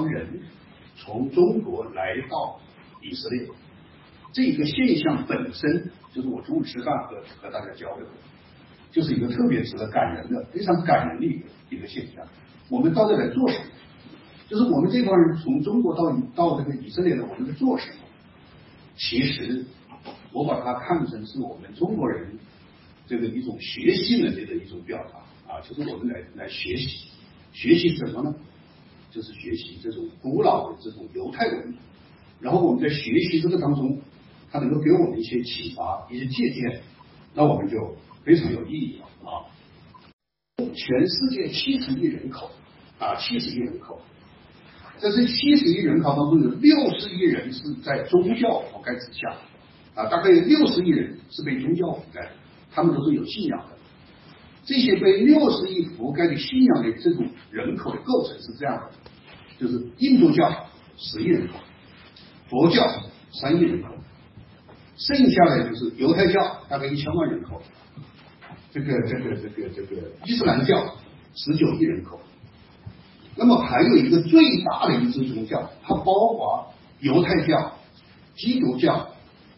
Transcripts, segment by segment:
帮人从中国来到以色列，这个现象本身就是我中午吃饭和和大家交流，就是一个特别值得感人的、非常感人的一个一个现象。我们到这来做什么？就是我们这帮人从中国到到这个以色列的，我们在做什么？其实我把它看成是我们中国人这个一种学习能力的一种表达啊，就是我们来来学习，学习什么呢？就是学习这种古老的这种犹太文明，然后我们在学习这个当中，它能够给我们一些启发、一些借鉴，那我们就非常有意义了啊！全世界七十亿人口啊，七十亿人口，在这七十亿人口当中，有六十亿人是在宗教覆盖之下啊，大概有六十亿人是被宗教覆盖，他们都是有信仰。这些被六十亿覆盖的信仰的这种人口的构成是这样的，就是印度教十亿人口，佛教三亿人口，剩下的就是犹太教大概一千万人口，这个这个这个这个伊斯兰教十九亿人口，那么还有一个最大的一支宗教，它包括犹太教、基督教、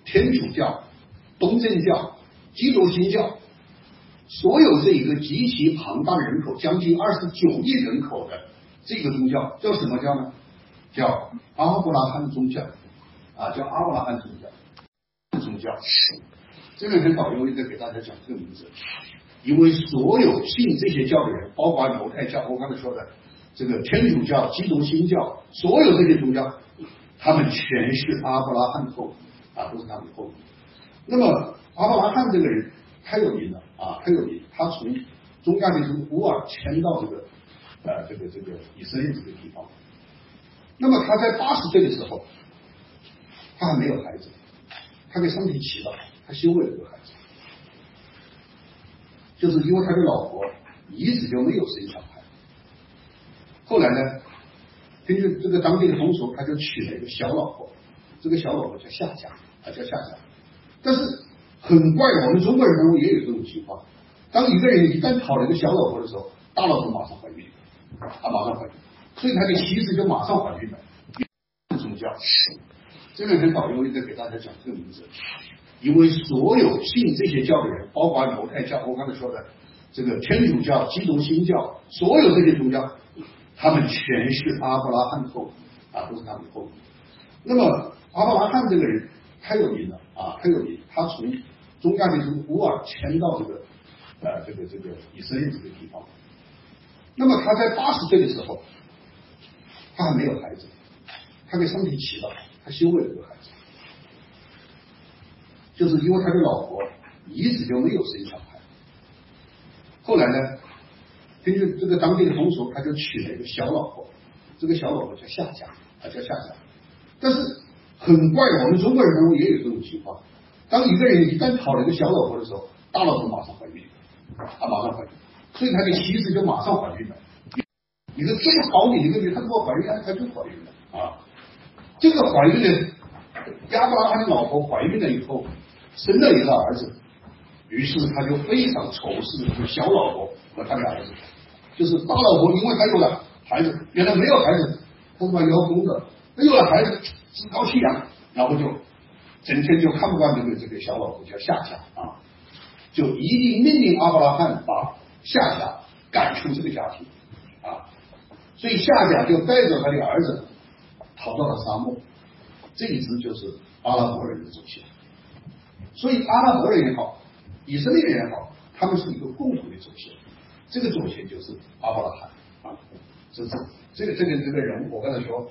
天主教、东正教、基督新教。所有这一个极其庞大的人口，将近二十九亿人口的这个宗教叫什么教呢？叫阿布拉罕宗教啊，叫阿布拉罕宗教。宗教，这两天导游一直给大家讲这个名字，因为所有信这些教的人，包括犹太教，我刚才说的这个天主教、基督新教，所有这些宗教，他们全是阿布拉罕后啊，都是他们的后裔。那么阿布拉罕这个人太有名了。啊，很有名。他从中亚的从乌尔迁到这个呃这个这个以色列这个地方。那么他在八十岁的时候，他还没有孩子，他给上帝祈祷，他希望有个孩子，就是因为他的老婆一直就没有生小孩。后来呢，根据这个当地的风俗，他就娶了一个小老婆，这个小老婆叫夏甲，啊叫夏甲，但是。很怪，我们中国人当中也有这种情况。当一个人一旦讨了一个小老婆的时候，大老婆马上怀孕，啊，马上怀孕，所以他的妻子就马上怀孕了。宗教，这两天导游一直给大家讲这个名字，因为所有信这些教的人，包括犹太教，我刚才说的这个天主教、基督新教，所有这些宗教，他们全是阿布拉罕后啊，都是他们的后裔。那么阿布拉罕这个人太有名了啊，太有名，他从中亚的从乌尔迁到这个呃这个这个以色列这个地方，那么他在八十岁的时候，他还没有孩子，他给上帝祈祷，他希望有个孩子，就是因为他的老婆一直就没有生小孩，后来呢，根据这个当地的风俗，他就娶了一个小老婆，这个小老婆叫夏家，啊叫夏。家，但是很怪，我们中国人当中也有这种情况。当一个人一旦讨了一个小老婆的时候，大老婆马上怀孕，啊，马上怀孕，所以他的妻子就马上怀孕了。一个这么好的一个女，他如果怀孕，他就怀孕了啊。这个怀孕的亚伯拉罕的老婆怀孕了以后，生了一个儿子，于是他就非常仇视这个小老婆和他的儿子。就是大老婆，因为他有了孩子，原来没有孩子，他是把邀功的，他有了孩子趾高气扬，然后就。整天就看不惯这个这个小老婆叫夏甲啊，就一定命令阿伯拉罕把夏甲赶出这个家庭啊，所以夏甲就带着他的儿子逃到了沙漠，这一支就是阿拉伯人的祖先。所以阿拉伯人也好，以色列人也好，他们是一个共同的祖先，这个祖先就是阿伯拉罕啊，这这这个这个这个人物，我刚才说，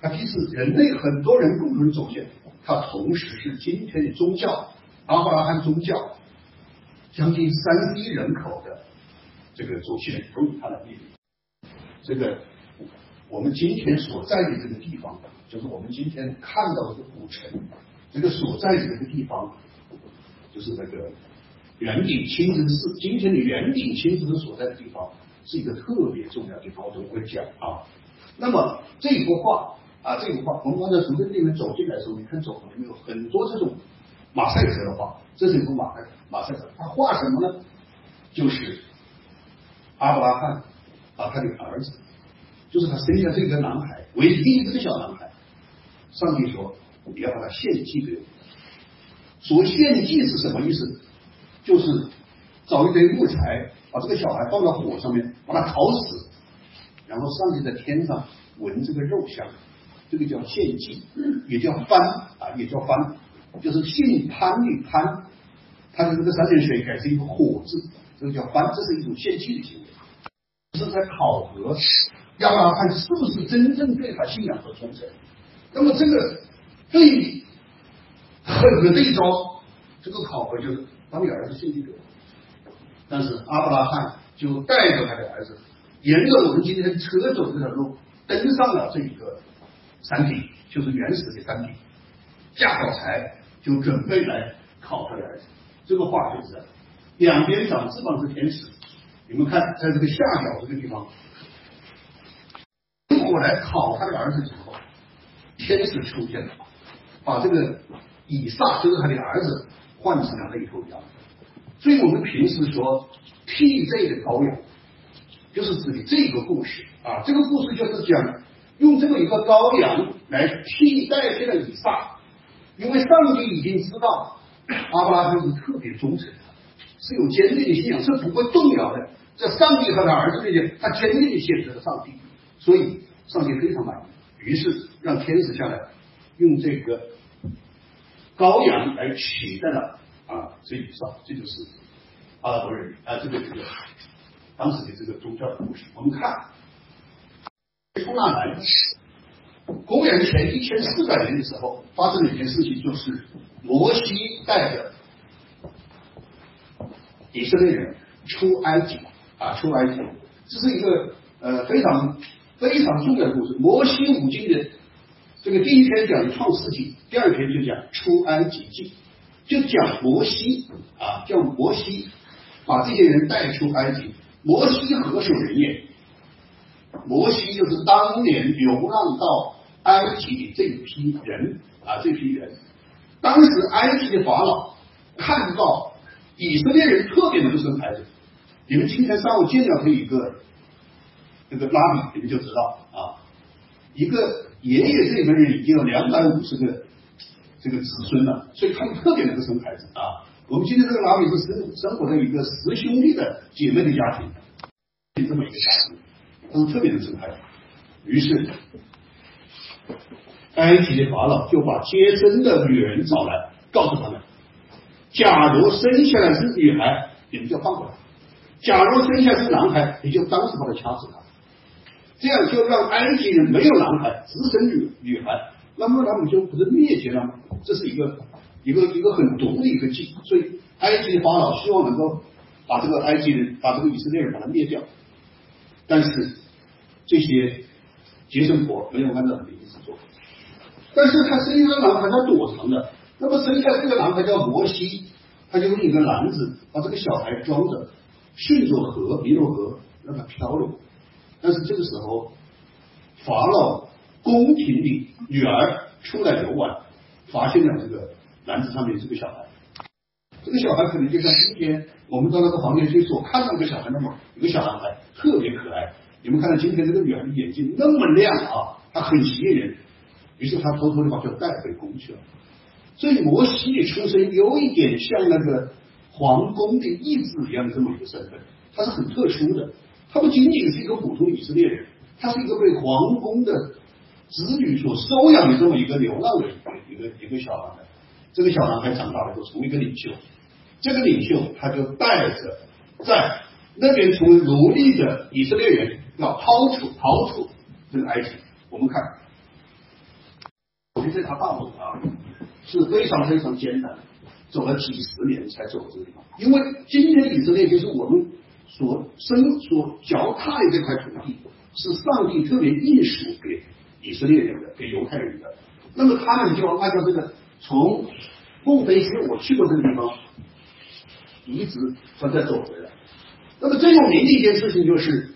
他既是人类很多人共同的祖先。它同时是今天的宗教阿布拉罕宗教将近三亿人口的这个祖先都有它的地理。这个我们今天所在的这个地方，就是我们今天看到的古城，这个所在的这个地方，就是那个圆顶清真寺。今天的圆顶清真寺所在的地方是一个特别重要的地方，我等会讲啊。那么这幅画。啊，这幅画，我们刚才从这个地方走进来的时候，你看走廊里面有很多这种马赛克的画，这是一幅马赛马赛克，他画什么呢？就是阿布拉罕把他的儿子就是他生下这个男孩，唯一一个小男孩。上帝说你要把他献祭给我。所谓献祭是什么意思？就是找一堆木材，把这个小孩放到火上面，把他烤死，然后上帝在天上闻这个肉香，这个叫献祭，也叫翻啊，也叫翻，就是姓潘的潘，他的这个三点水改成一个火字，这个叫翻，这是一种献祭的行为，是在考核亚伯拉罕是不是真正对他信仰和忠诚。那么这个最狠的这一招，这个考核就是把你儿子献祭给我。但是阿伯拉罕就带着他的儿子，沿着我们今天车走这条路，登上了这一个山顶，就是原始的山顶，架好柴，就准备来烤他的儿子。这个画就是，两边长翅膀是天使，你们看，在这个下角这个地方，用火来烤他的儿子之后，天使出现了，把这个以撒就是他的儿子换成了那头羊。所以我们平时说替罪的羔羊，就是指的这个故事啊。这个故事就是讲用这么一个羔羊来替代这个以撒，因为上帝已经知道阿伯拉罕是特别忠诚的，是有坚定的信仰，是不会动摇的。在上帝和他儿子面前，他坚定的选择了上帝，所以上帝非常满意，于是让天使下来用这个羔羊来取代了。啊，这以上这就是阿拉伯人啊，这个这个当时的这个宗教的故事。我们看从哪来？公元前一千四百年的时候，发生了一件事情，就是摩西带着以色列人出埃及啊，出埃及，这是一个呃非常非常重要的故事。摩西五经的这个第一篇讲创世纪，第二篇就讲出埃及记。就讲摩西啊，叫摩西把这些人带出埃及。摩西何许人也？摩西就是当年流浪到埃及的这批人啊，这批人。当时埃及的法老看到以色列人特别能生孩子，你们今天上午见到他一个这个拉比，你们就知道啊，一个爷爷这边人已经有两百五十个。这个子孙了，所以他们特别能够生孩子啊。我们今天这个拉比是生生活在一个十兄弟的姐妹的家庭，这么一个家庭，他是特别能生孩子。于是，埃及的法老就把接生的女人找来，告诉他们：假如生下来是女孩，你们就放过他；假如生下来是男孩，你就当时把他掐死他。这样就让埃及人没有男孩，只生女女孩。那么他们就不是灭绝了吗？这是一个一个一个很毒的一个计，所以埃及的法老希望能够把这个埃及人，把这个以色列人把他灭掉。但是这些接生婆没有按照他的意思做，但是他生一个男孩，他躲藏的。那么生下这个男孩叫摩西，他就用一个篮子把这个小孩装着，顺着河尼罗河让他漂流。但是这个时候法老。宫廷里女儿出来游玩，发现了这个篮子上面这个小孩。这个小孩可能就像今天我们到那个房间去所看到一个小孩那么，有个小男孩特别可爱。你们看到今天这个女孩的眼睛那么亮啊，她很吸引人。于是他偷偷的把她带回宫去了。所以摩西的出身有一点像那个皇宫的义子一样的这么一个身份，他是很特殊的。他不仅仅是一个普通以色列人，他是一个被皇宫的。子女所收养的这么一个流浪的一个一个小男孩，这个小男孩长大了后成为一个领袖，这个领袖他就带着在那边成为奴隶的以色列人要抛出逃出这个埃及。我们看，首先这条道路啊是非常非常艰难，走了几十年才走这个地方。因为今天以色列就是我们所生所脚踏的这块土地，是上帝特别应许给。以色列人的给犹太人的，那么他们就要按照这个从孟菲斯我去过这个地方，一直他再走回来。那么最有名的一件事情就是，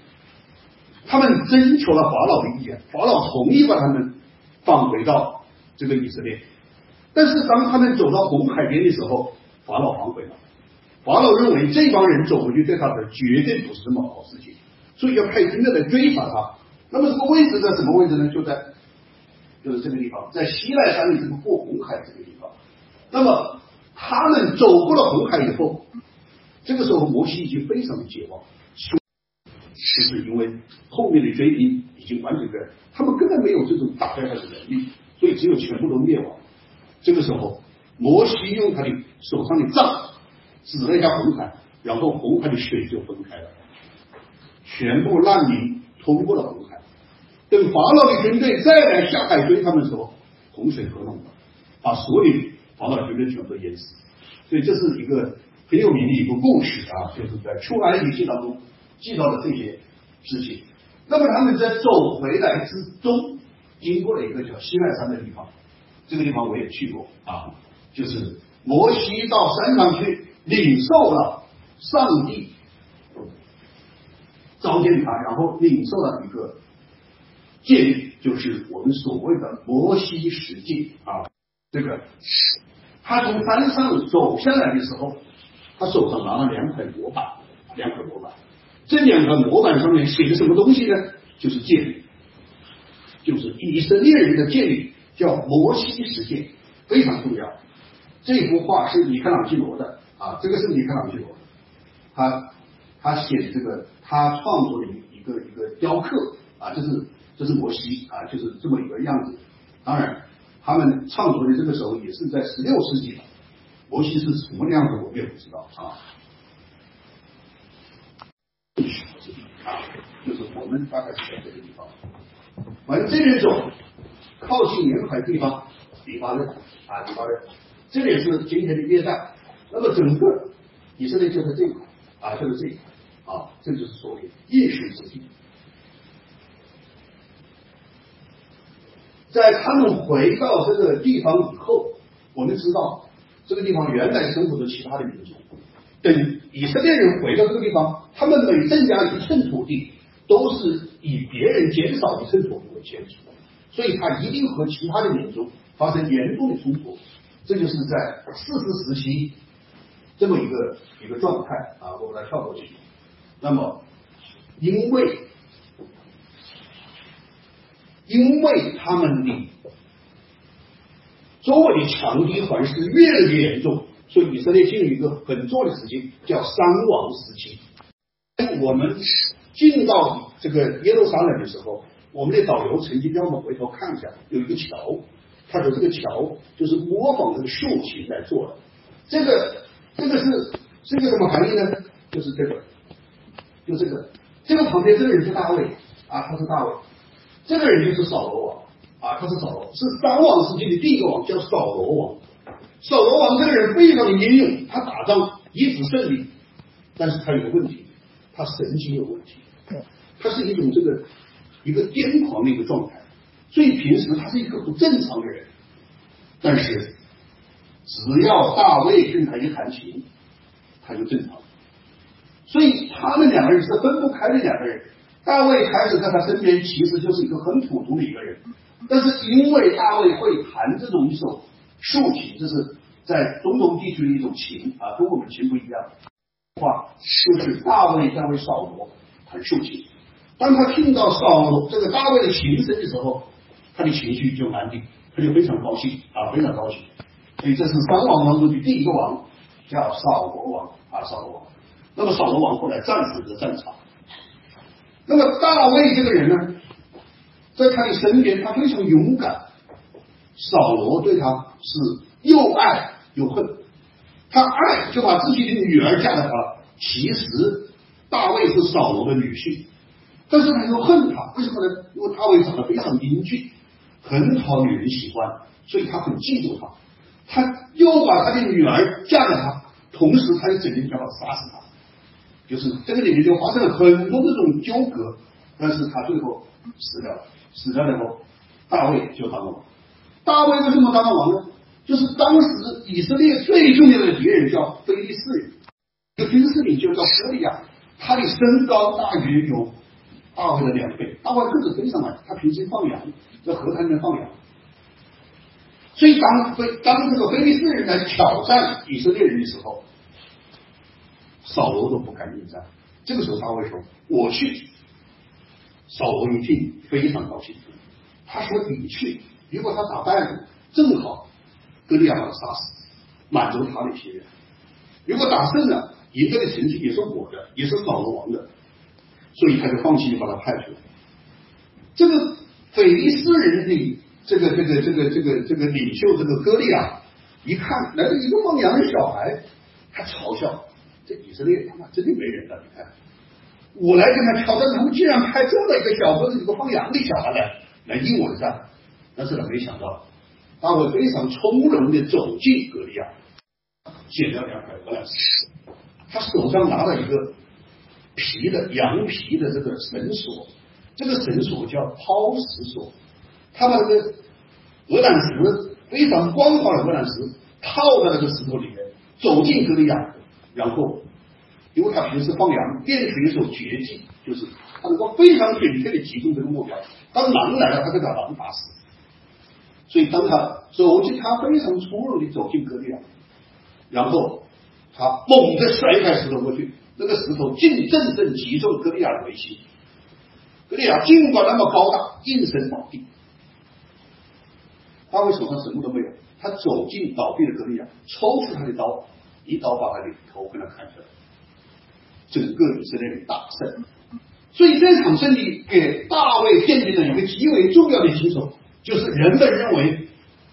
他们征求了法老的意见，法老同意把他们放回到这个以色列。但是当他们走到红海边的时候，法老反悔了。法老认为这帮人走回去对他的绝对不是什么好事情，所以要派军队来追查他。那么这个位置在什么位置呢？就在就是这个地方，在西奈山的这个过红海这个地方。那么他们走过了红海以后，这个时候摩西已经非常的绝望，就是因为后面的追兵已经完全的，他们根本没有这种打败他的能力，所以只有全部都灭亡。这个时候，摩西用他的手上的杖指了一下红海，然后红海的水就分开了，全部难民通过了红海。等法老的军队再来下海追他们的时候，洪水合拢了，把所有法老军队全部淹死。所以这是一个很有名的一个故事啊，就是在出埃及记当中记到了这些事情。那么他们在走回来之中，经过了一个叫西奈山的地方，这个地方我也去过啊，就是摩西到山上去领受了上帝召见他，然后领受了一个戒律，就是我们所谓的摩西十诫啊，这个。他从山上走下来的时候，他手上拿了两块模板，两块模板。这两个模板上面写的什么东西呢？就是戒律，就是以色列人的戒律，叫摩西十诫，非常重要。这幅画是米开朗基罗的啊，这个是米开朗基罗，他他写的这个，他创作的一一个一个雕刻啊，这是这是摩西啊，就是这么一个样子。当然。他们创作的这个时候也是在十六世纪了，摩西是什么样子我也不知道啊。啊，就是我们大概是在这个地方，反正这边走，靠近沿海地方，黎巴嫩啊，黎巴嫩，这里是今天的约旦，那么整个以色列就在这一块啊，就在这一块啊，这就是所谓应许之地。在他们回到这个地方以后，我们知道这个地方原来生活着其他的民族。等以色列人回到这个地方，他们每增加一寸土地，都是以别人减少一寸土地为基础，所以他一定和其他的民族发生严重的冲突。这就是在四十时期这么一个一个状态啊，我把它跳过去。那么，因为。因为他们的周围的强敌环视越来越严重，所以以色列进入一个很重要的时期，叫三王时期。我们进到这个耶路撒冷的时候，我们的导游曾经让我们回头看一下，有一个桥，他说这个桥就是模仿这个竖琴来做的。这个这个是是一个什么含义呢？就是这个，就这个，这个旁边这个人是大卫啊，他是大卫。这个人就是扫罗王啊，他是扫罗，是三王时期的第一个王，叫扫罗王。扫罗王这个人非常的英勇，他打仗一直胜利，但是他有个问题，他神经有问题，他是一种这个一个癫狂的一个状态，所以平时他是一个不正常的人，但是只要大卫跟他一弹琴，他就正常，所以他们两个人是分不开的两个人。大卫开始在他身边，其实就是一个很普通的一个人，但是因为大卫会弹这种一首竖琴，这是在中东地区的一种琴啊，跟我们琴不一样。话就是大卫在为扫罗弹竖琴，当他听到扫这个大卫的琴声的时候，他的情绪就安定，他就非常高兴啊，非常高兴。所以这是三王当中的第一个王，叫扫罗王啊，扫罗王。那么扫罗王后来战死在战场。那么大卫这个人呢，在他的身边，他非常勇敢。扫罗对他是又爱又恨，他爱就把自己的女儿嫁给他。其实大卫是扫罗的女婿，但是他又恨他，为什么呢？因为大卫长得非常英俊，很讨女人喜欢，所以他很嫉妒他。他又把他的女儿嫁给他，同时他又整天想要杀死他。就是这个里面就发生了很多这种纠葛，但是他最后死掉了，死掉以后，大卫就当了王。大卫为什么当了王呢？就是当时以色列最重要的敌人叫菲利士人，这个军事领袖叫哥利亚，他的身高大约有大卫的两倍，大卫个子非常矮，他平时放羊，在河滩里面放羊。所以当菲当这个菲利士人来挑战以色列人的时候。扫罗都不敢应战，这个时候大卫说：“我去。”扫罗一听非常高兴，他说你去，如果他打败了，正好歌利亚把他杀死，满足他的心愿；如果打胜了，赢得的成绩也是我的，也是扫罗王的，所以他就放心的把他派出来。这个腓利斯人的这个这个这个这个这个领袖这个歌利亚，一看来了一个放羊的小孩，他嘲笑这以色列他妈真的没人了，你看。我来跟他挑战，他们竟然派这么一个小伙子，一个放羊的小孩来来应我的战。但是呢，没想到大卫非常从容的走进格利亚，捡了两块鹅卵石，他手上拿了一个皮的羊皮的这个绳索，这个绳索叫抛石索，他把这个鹅卵石非常光滑的鹅卵石套在那个石头里面，走进格利亚，然后。因为他平时放羊，练成一种绝技，就是他能够非常准确的击中这个目标。当狼来了，他就把狼打死。所以当他走进，他非常从容的走进格利亚，然后他猛地甩开石头过去，那个石头竟正正击中格利亚的眉心。格利亚尽管那么高大，应声倒地。他为什么他什么都没有？他走进倒地的格利亚，抽出他的刀，一刀把他的头给他砍下来。整个以色列人大胜，所以这场胜利给大卫奠定了一个极为重要的基础，就是人们认为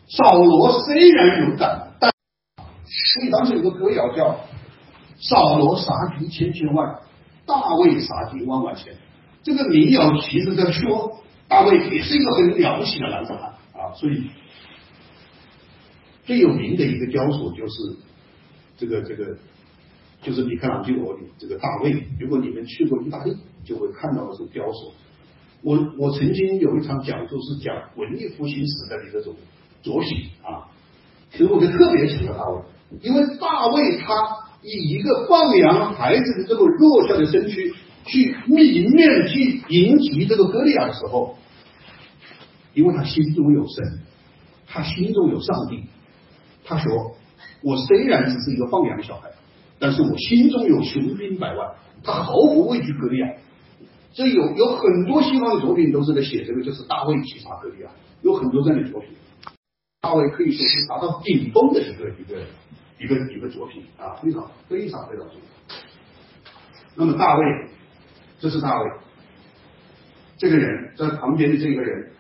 扫罗虽然勇敢，但所以当时有个歌谣叫“扫罗杀敌千千万，大卫杀敌万万千”。这个民谣其实在说大卫也是一个很了不起的男子汉啊。所以最有名的一个雕塑就是这个这个。就是米开朗基罗的这个大卫，如果你们去过意大利，就会看到的是雕塑。我我曾经有一场讲座是讲文艺复兴时代的这种作品啊，其实我就特别喜欢大卫，因为大卫他以一个放羊孩子的这么弱小的身躯去迎面去迎击这个歌利亚的时候，因为他心中有神，他心中有上帝，他说：“我虽然只是一个放羊小孩。”但是我心中有雄兵百万，他毫不畏惧格利亚。这有有很多西方的作品都是在写这个，就是大卫击杀格利啊，有很多这样的作品。大卫可以说是达到顶峰的一个一个一个一个作品啊，非常非常非常重要。那么大卫，这是大卫，这个人在旁边的这个人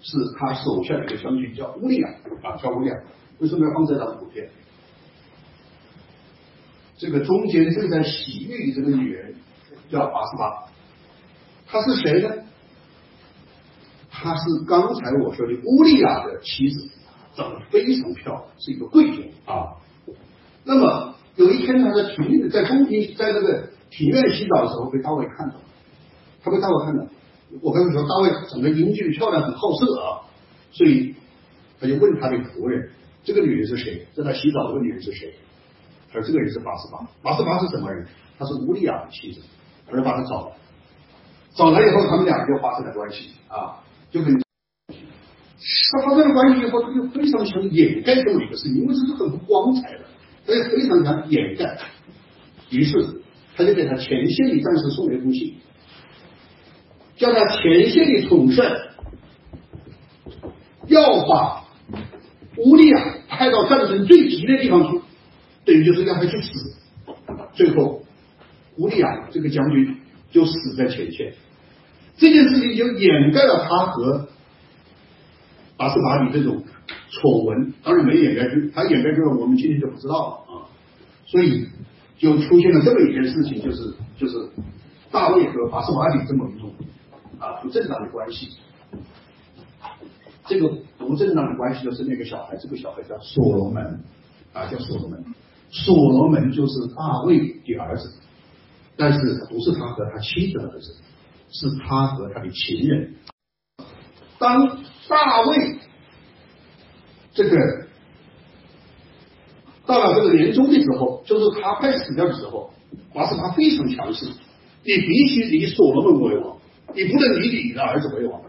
是他手下的一个将军，叫乌利亚啊，叫乌利亚。为什么要放这张图片？这个中间正在洗浴的这个女人叫阿斯巴，她是谁呢？她是刚才我说的乌利亚的妻子，长得非常漂亮，是一个贵族啊。那么有一天，他在庭在宫廷在那个庭院洗澡的时候，被大卫看到，他被大卫看到。我跟你说，大卫长得英俊漂亮，很好色啊，所以他就问他的仆人：“这个女人是谁？在他洗澡这个女人是谁？”他说这个人是八十八，八十八是什么人？他是乌利亚的妻子，而把他找来，找来以后，他们两个就发生了关系啊，就很。他发生了关系以后，他就非常想掩盖这么一个事情，因为这是很不光彩的，所以非常想掩盖。于是他就给他前线的战士送了一封信，叫他前线的统帅要把乌利亚派到战争最急的地方去。等于就是让他去死，最后乌利亚这个将军就死在前线，这件事情就掩盖了他和八十八里这种丑闻，当然没掩盖住，他掩盖住了，我们今天就不知道了啊。所以就出现了这么一件事情，就是就是大卫和八十八里这么一种啊不正当的关系。这个不正当的关系就是那个小孩，这个小孩叫所罗门啊，叫所罗门。所罗门就是大卫的儿子，但是不是他和他妻子的儿子，是他和他的情人。当大卫这个到了这个年终的时候，就是他快死掉的时候，八十他非常强势，你必须立所罗门为王，你不能立你的儿子为王，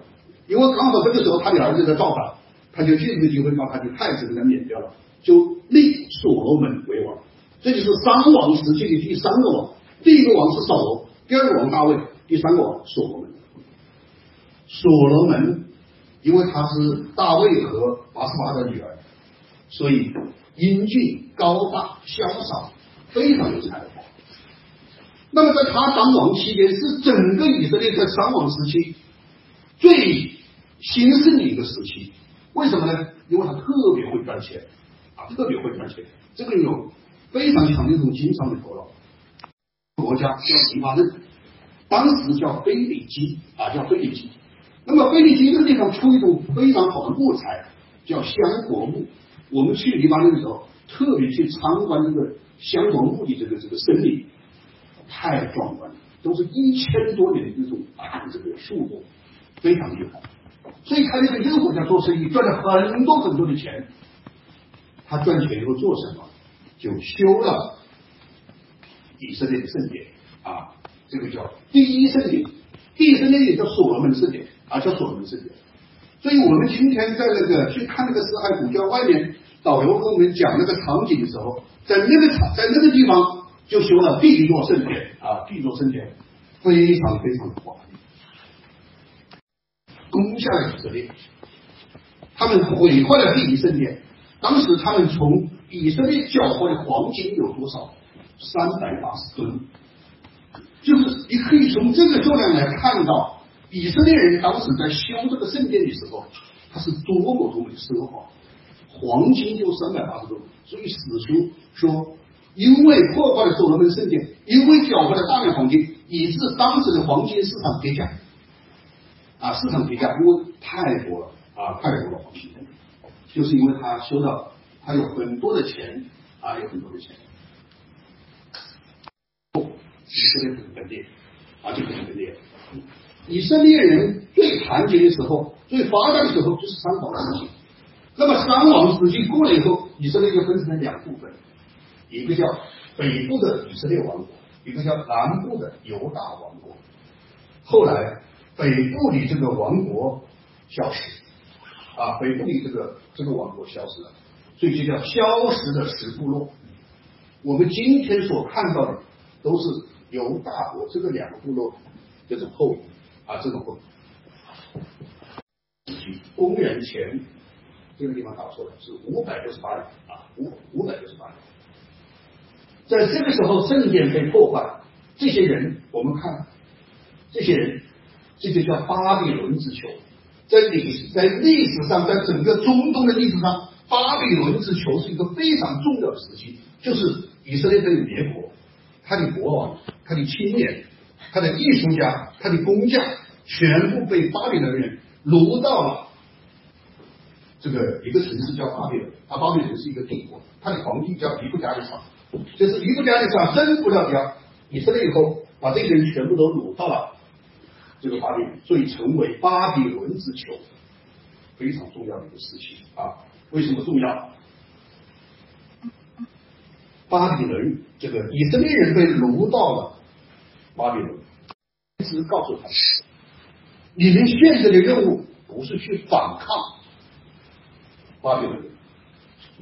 因为刚好这个时候他的儿子在造反，他就借这个机会把他的太子给他免掉了。就立所罗门为王，这就是三王时期的第三个王。第一个王是扫罗，第二个王大卫，第三个王所罗门。所罗门，因为他是大卫和拔示巴的女儿，所以英俊高大潇洒，非常有才华。那么在他当王期间，是整个以色列在三王时期最兴盛的一个时期。为什么呢？因为他特别会赚钱啊，特别会赚钱。这个有非常强的一种经商的头脑。国家叫黎巴嫩，当时叫菲利基啊，叫菲利基。那么菲利基这个地方出一种非常好的木材，叫香柏木。我们去黎巴嫩的时候，特别去参观这个香柏木的这个这个森林。太壮观了，都是一千多年的这种啊，这个树木非常厉害。所以他就跟这个国家做生意，赚了很多很多的钱。他赚钱以后做什么？就修了以色列的圣殿啊，这个叫第一圣殿。第一圣殿也叫所罗门圣殿啊，叫所罗门圣殿。所以我们今天在那个去看那个死海古教外面，导游跟我们讲那个场景的时候，在那个场，在那个地方。就修了第一座圣殿啊，第一座圣殿非常非常的华丽，攻下了以色列，他们毁坏了第一圣殿。当时他们从以色列缴获的黄金有多少？三百八十吨，就是你可以从这个数量来看到，以色列人当时在修这个圣殿的时候，他是多么多么的奢华，黄金就三百八十吨，所以史书说。因为破坏了所罗门圣殿，因为缴获了大量黄金，以致当时的黄金市场跌价，啊，市场跌价，因为太多了啊，太多了黄金，就是因为他收到，他有很多的钱啊，有很多的钱。以色列很分裂，啊，就很分裂。以色列人最团结的时候，最发达的时候，就是三王时期。那么三王时期过了以后，以色列就分成了两部分。一个叫北部的以色列王国，一个叫南部的犹大王国。后来北部的这个王国消失，啊，北部的这个这个王国消失了，所以就叫消失的十部落。我们今天所看到的都是犹大国这个两个部落这种后裔啊，这种后裔。公元前这个地方打错了，是五百六十八年啊，五五百六十八年。在这个时候，圣殿被破坏，这些人，我们看，这些人，这就叫巴比伦之囚。在历史，在历史上，在整个中东的历史上，巴比伦之囚是一个非常重要的时期，就是以色列被灭国，他的国王、他的青年、他的艺术家、他的工匠，全部被巴比伦人掳到了这个一个城市叫巴比伦。啊，巴比伦是一个帝国，他的皇帝叫尼布甲尼撒。就是尼布加尼撒征服了家以色列以后，把这些人全部都掳到了这个巴比伦，所以成为巴比伦之囚，非常重要的一个事情啊。为什么重要？巴比伦这个以色列人被掳到了巴比伦，一直告诉他们，你们现在的任务不是去反抗巴比伦。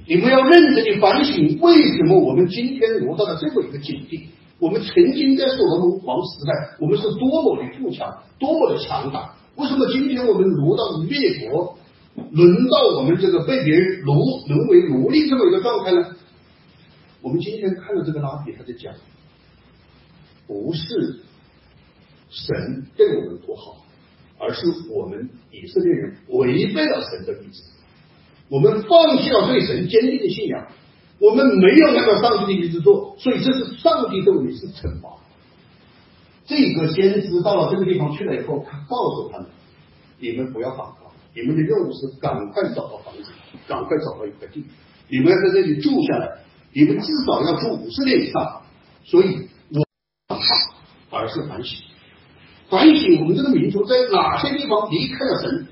你们要认真的反省，为什么我们今天落到了这么一个境地？我们曾经在所罗门王时代，我们是多么的富强，多么的强大。为什么今天我们落到灭国，轮到我们这个被别人奴沦为奴隶这么一个状态呢？我们今天看到这个拉比他在讲，不是神对我们不好，而是我们以色列人违背了神的意志。我们放弃了对神坚定的信仰，我们没有按照上帝的意志做，所以这是上帝对我们是惩罚。这个先知到了这个地方去了以后，他告诉他们：你们不要反抗，你们的任务是赶快找到房子，赶快找到一块地，你们要在这里住下来，你们至少要住五十年以上。所以，我反抗，而是反省，反省我们这个民族在哪些地方离开了神。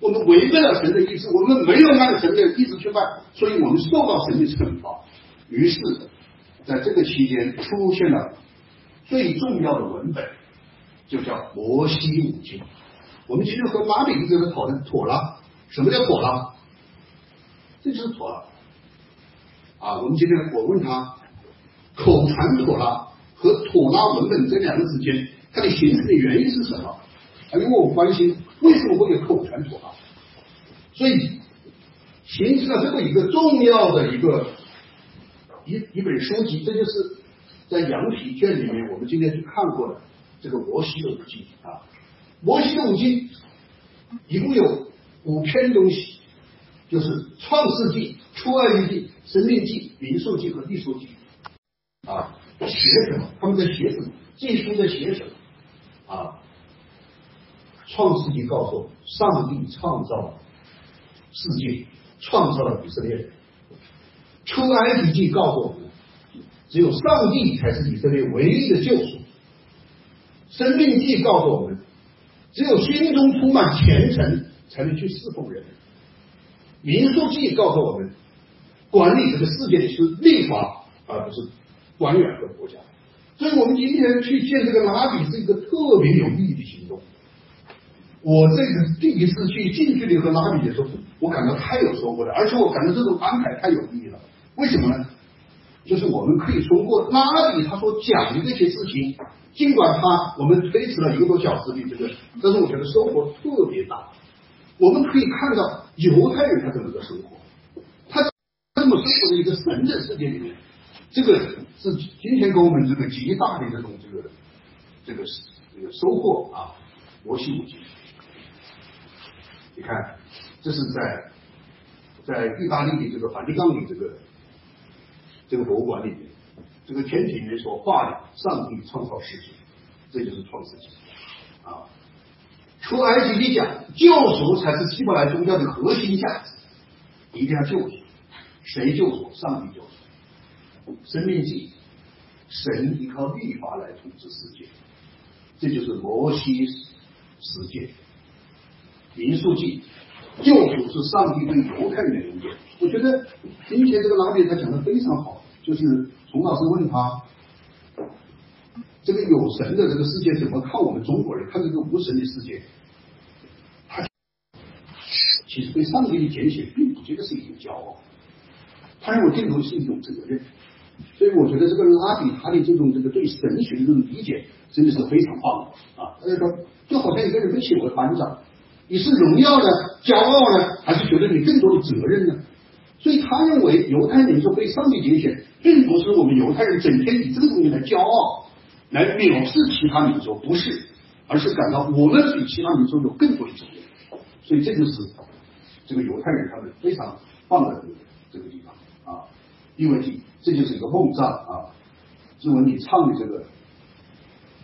我们违背了神的意思，我们没有按神的意思去办，所以我们受到神的惩罚。于是，在这个期间出现了最重要的文本，就叫摩西五经。我们今天和马比一直在讨论妥拉，什么叫妥拉？这就是妥拉。啊，我们今天我问他，口传妥拉和妥拉文本这两个之间，它的形成的原因是什么？啊，因为我关心。为什么会有口传图啊？所以形成了这么一个重要的一个一一本书籍，这就是在羊皮卷里面我们今天去看过的这个摩西的五经啊。摩西的五经一共有五篇东西，就是创世纪、出埃及记、生命记、民数记和历数记啊。写什么？他们在写什么？这书在写什么？啊？创世纪告诉我们，上帝创造了世界，创造了以色列人。出埃及记告诉我们，只有上帝才是以色列唯一的救赎。生命记告诉我们，只有心中充满虔诚，才能去侍奉人。民数记告诉我们，管理这个世界的是立法，而不是官员和国家。所以我们今天去见这个拉比，是一个特别有意义的行动。我这个第一次去近距离和拉比的时候，我感到太有收获了，而且我感到这种安排太有意义了。为什么呢？就是我们可以通过拉比他所讲的这些事情，尽管他我们推迟了一个多小时的这个，但是我觉得收获特别大。我们可以看到犹太人他怎么个生活，他这么生活在一个神的世界里面，这个是今天给我们这个极大的这种这个这个这个收获啊，摩西五经。你看，这是在在意大利的这个梵蒂冈的这个这个博物馆里面，这个天体里面所画的上帝创造世界，这就是创世纪啊。出埃及记讲救赎才是希伯来宗教的核心价值，一定要救赎，谁救赎？上帝救赎。生命记，神依靠律法来统治世界，这就是摩西世界。民数记，救赎是上帝对犹太人的恩典。我觉得今天这个拉比他讲的非常好，就是丛老师问他，这个有神的这个世界怎么看我们中国人看这个无神的世界？他其实对上帝的拣选并不觉得是一种骄傲，他认为更多是一种责任。所以我觉得这个拉比他的这种这个对神学的这种理解真的是非常棒啊！他就说，就好像一个人被写为班长。你是荣耀呢、骄傲呢，还是觉得你更多的责任呢？所以他认为犹太民族被上帝拣选，并不是我们犹太人整天以这个东西来骄傲、来藐视其他民族，不是，而是感到我们比其他民族有更多的责任。所以这就是这个犹太人他们非常棒的这个地方啊，因为这就是一个梦障啊。志文，你唱的这个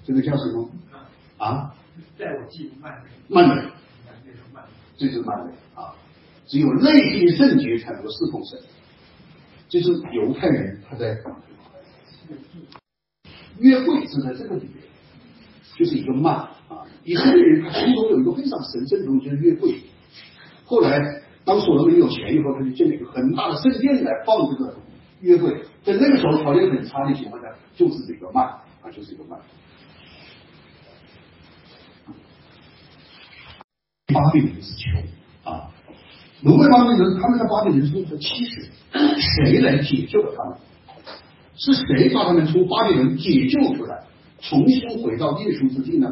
这个叫什么啊？在我记慢慢美。这就是慢美啊！只有内心圣洁才能够侍奉神。这是犹太人他在约会是在这个里面，就是一个慢啊。以色列人他心中有一个非常神圣的东西，就是约会。后来当所罗门有钱以后，他就建了一个很大的圣殿来放这个约会。在那个时候条件很差的情况下，就是这个慢啊，就是一个慢。巴比伦是穷啊，挪威巴比伦，他们的巴比伦人数七十，谁来解救了他们？是谁把他们从巴比伦解救出来，重新回到耶稣之地呢？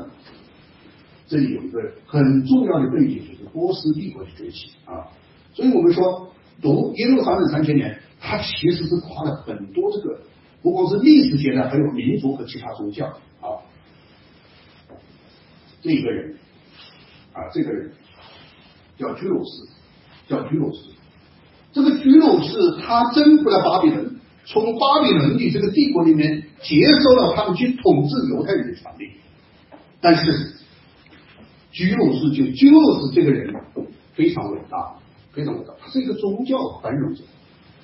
这里有一个很重要的背景，就是波斯帝国的崛起啊。所以我们说读耶路撒冷三千年，它其实是夸了很多这个，不光是历史阶段，还有民族和其他宗教啊。这个人。啊，这个人叫居鲁士，叫居鲁士。这个居鲁士他征服了巴比伦，从巴比伦的这个帝国里面接收了他们去统治犹太人的权利。但是居鲁士就居鲁士这个人非常伟大，非常伟大。他是一个宗教繁荣者。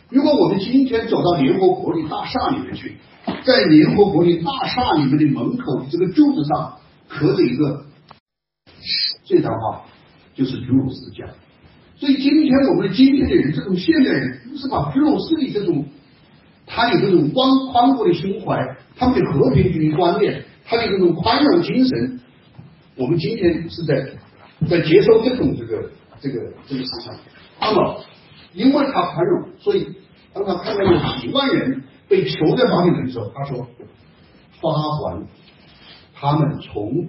如果我们今天走到联合国的大厦里面去，在联合国的大厦里面的门口这个柱子上刻着一个。这张画就是居鲁士讲，所以今天我们的今天的人，这种现代人，是把居鲁士的这种他有这种宽宽阔的胸怀，他们的和平主义观念，他的这种宽容精神，我们今天是在在接受这种这个这个这个思想。那么，因为他宽容，所以当他看到有几万人被囚在巴比伦的时候，他说发还他们从。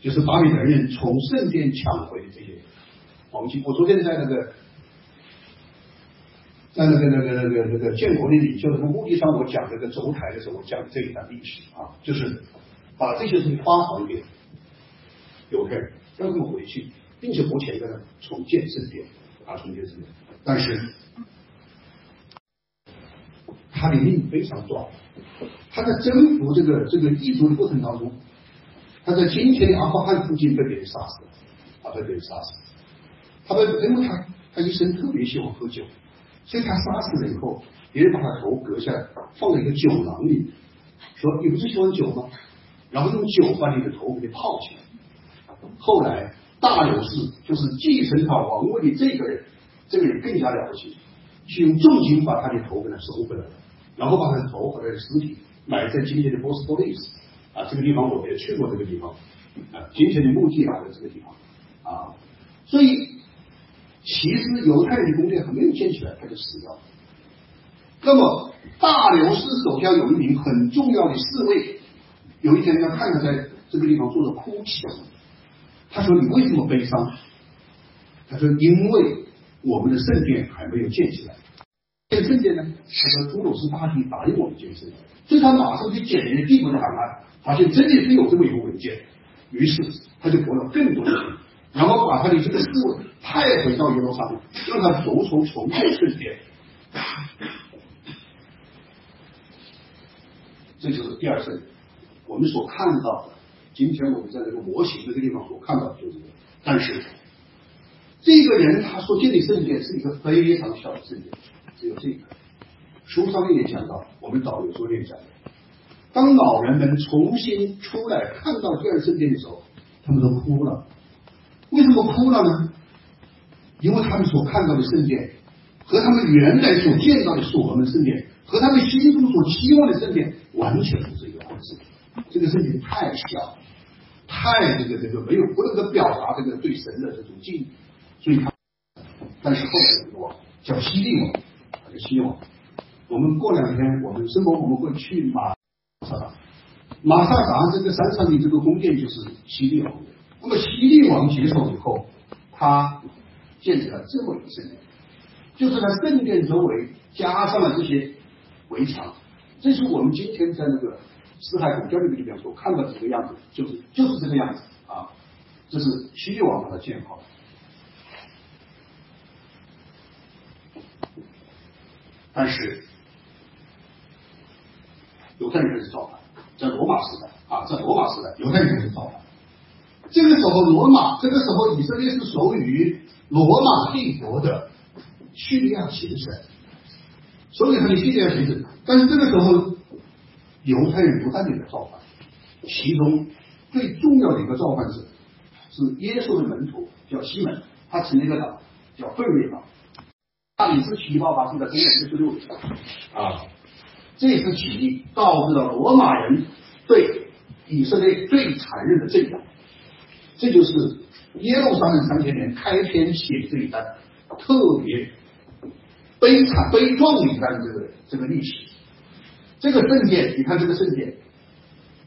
就是巴比伦人从圣殿抢回这些黄金。我昨天在那个在那个那个那个那个建国的领袖那个墓地上，我讲这个轴台的时候，我讲这一段历史啊，就是把这些东西发还给犹太人，让他们回去，并且目前一个重建圣殿啊，重建圣殿，但是他的命非常短，他在征服这个这个异族的过程当中。他在今天的阿富汗附近被别人杀死了，啊，被别人杀死。他被因为他他一生特别喜欢喝酒，所以他杀死了以后，别人把他头割下来，放在一个酒囊里，说你不是喜欢酒吗？然后用酒把你的头给泡起来。后来大流士就是继承他王位的这个人，这个人更加了不起，去用重金把他的头给他收回来了，然后把他的头和他的尸体埋在今天的波斯波利斯。啊，这个地方我也去过，这个地方啊，今天的墓地啊，在这个地方啊，所以其实犹太人的宫殿还没有建起来，他就死掉了。那么大流士手下有一名很重要的侍卫，有一天他看他在这个地方坐着哭泣，他说：“你为什么悲伤？”他说：“因为我们的圣殿还没有建起来。”建圣殿呢？他说：“朱鲁斯大帝答应我们建圣殿。”所以他马上去检阅帝国的档案。发现真的是有这么一个文件，于是他就拨了更多的人，然后把他的这个思维派回到耶路撒冷，让他着手重建圣殿。这就是第二圣。我们所看到的，今天我们在这个模型这个地方所看到的就是。但是这个人他所建的圣殿是一个非常小的圣殿，只有这个。书上面也讲到，我们导游昨天讲的。当老人们重新出来看到第二圣殿的时候，他们都哭了。为什么哭了呢？因为他们所看到的圣殿和他们原来所见到的所罗门圣殿和他们心中所期望的圣殿完全不是一个回事。这个圣殿太小，太这个这个没有不能够表达这个对神的这种敬意，所以他。但是后来有个王叫西利王，叫西利王。我们过两天我们生活我们会去马萨达。马萨达这个山上的这个宫殿就是西利王的。那么西利王接手以后，他建起了这么一个圣殿，就是在圣殿周围加上了这些围墙。这是我们今天在那个四海古教那个地方所看到这个样子，就是就是这个样子啊。这是西利王把它建好的。但是。犹太人开始造反，在罗马时代啊，在罗马时代，犹太人开始造反。这个时候，罗马这个时候，以色列是属于罗马帝国的叙利亚行省，所以他的叙利亚行省。但是这个时候，犹太人不断的在造反，其中最重要的一个造反者是耶稣的门徒，叫西门，他成立一个党，叫奋锐党。大理石起义爆发是在公元四十六年啊。这次起义导致了罗马人对以色列最残忍的镇压，这就是耶路撒冷三千年开篇写这一段特别悲惨悲壮的一段这个这个历史。这个圣殿，你看这个圣殿，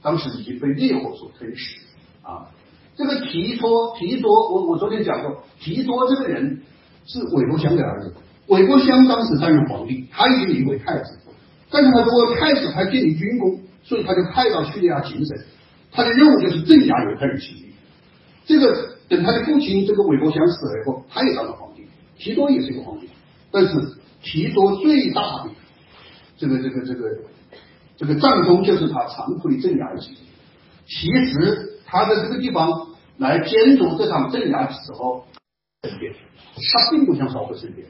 当时已经被烈火所吞噬啊。这个提托提多，我我昨天讲过，提多这个人是韦伯香的儿子，韦伯香当时担任皇帝，他已经立为太子。但是他作为太子他建立军功，所以他就派到叙利亚行省，他的任务就是镇压犹太人起义。这个等他的父亲这个韦伯祥死了以后，他也当了皇帝，提多也是一个皇帝。但是提多最大的这个这个这个这个战功就是他残酷的镇压的起义。其实他在这个地方来监督这场镇压的时候，他并不想烧毁身边，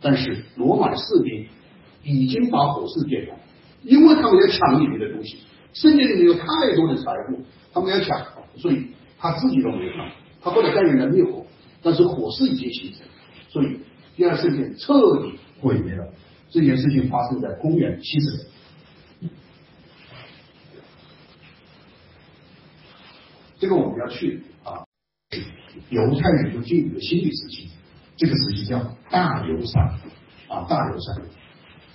但是罗马士兵。已经把火势点燃，因为他们要抢里面的东西，圣殿里面有太多的财物，他们要抢，所以他自己都没有，他后来带人来灭火，但是火势已经形成，所以第二圣殿彻底毁灭了。这件事情发生在公元七十年，这个我们要去啊，犹太人就进入了新的时期，这个时期叫大流散啊，大流散。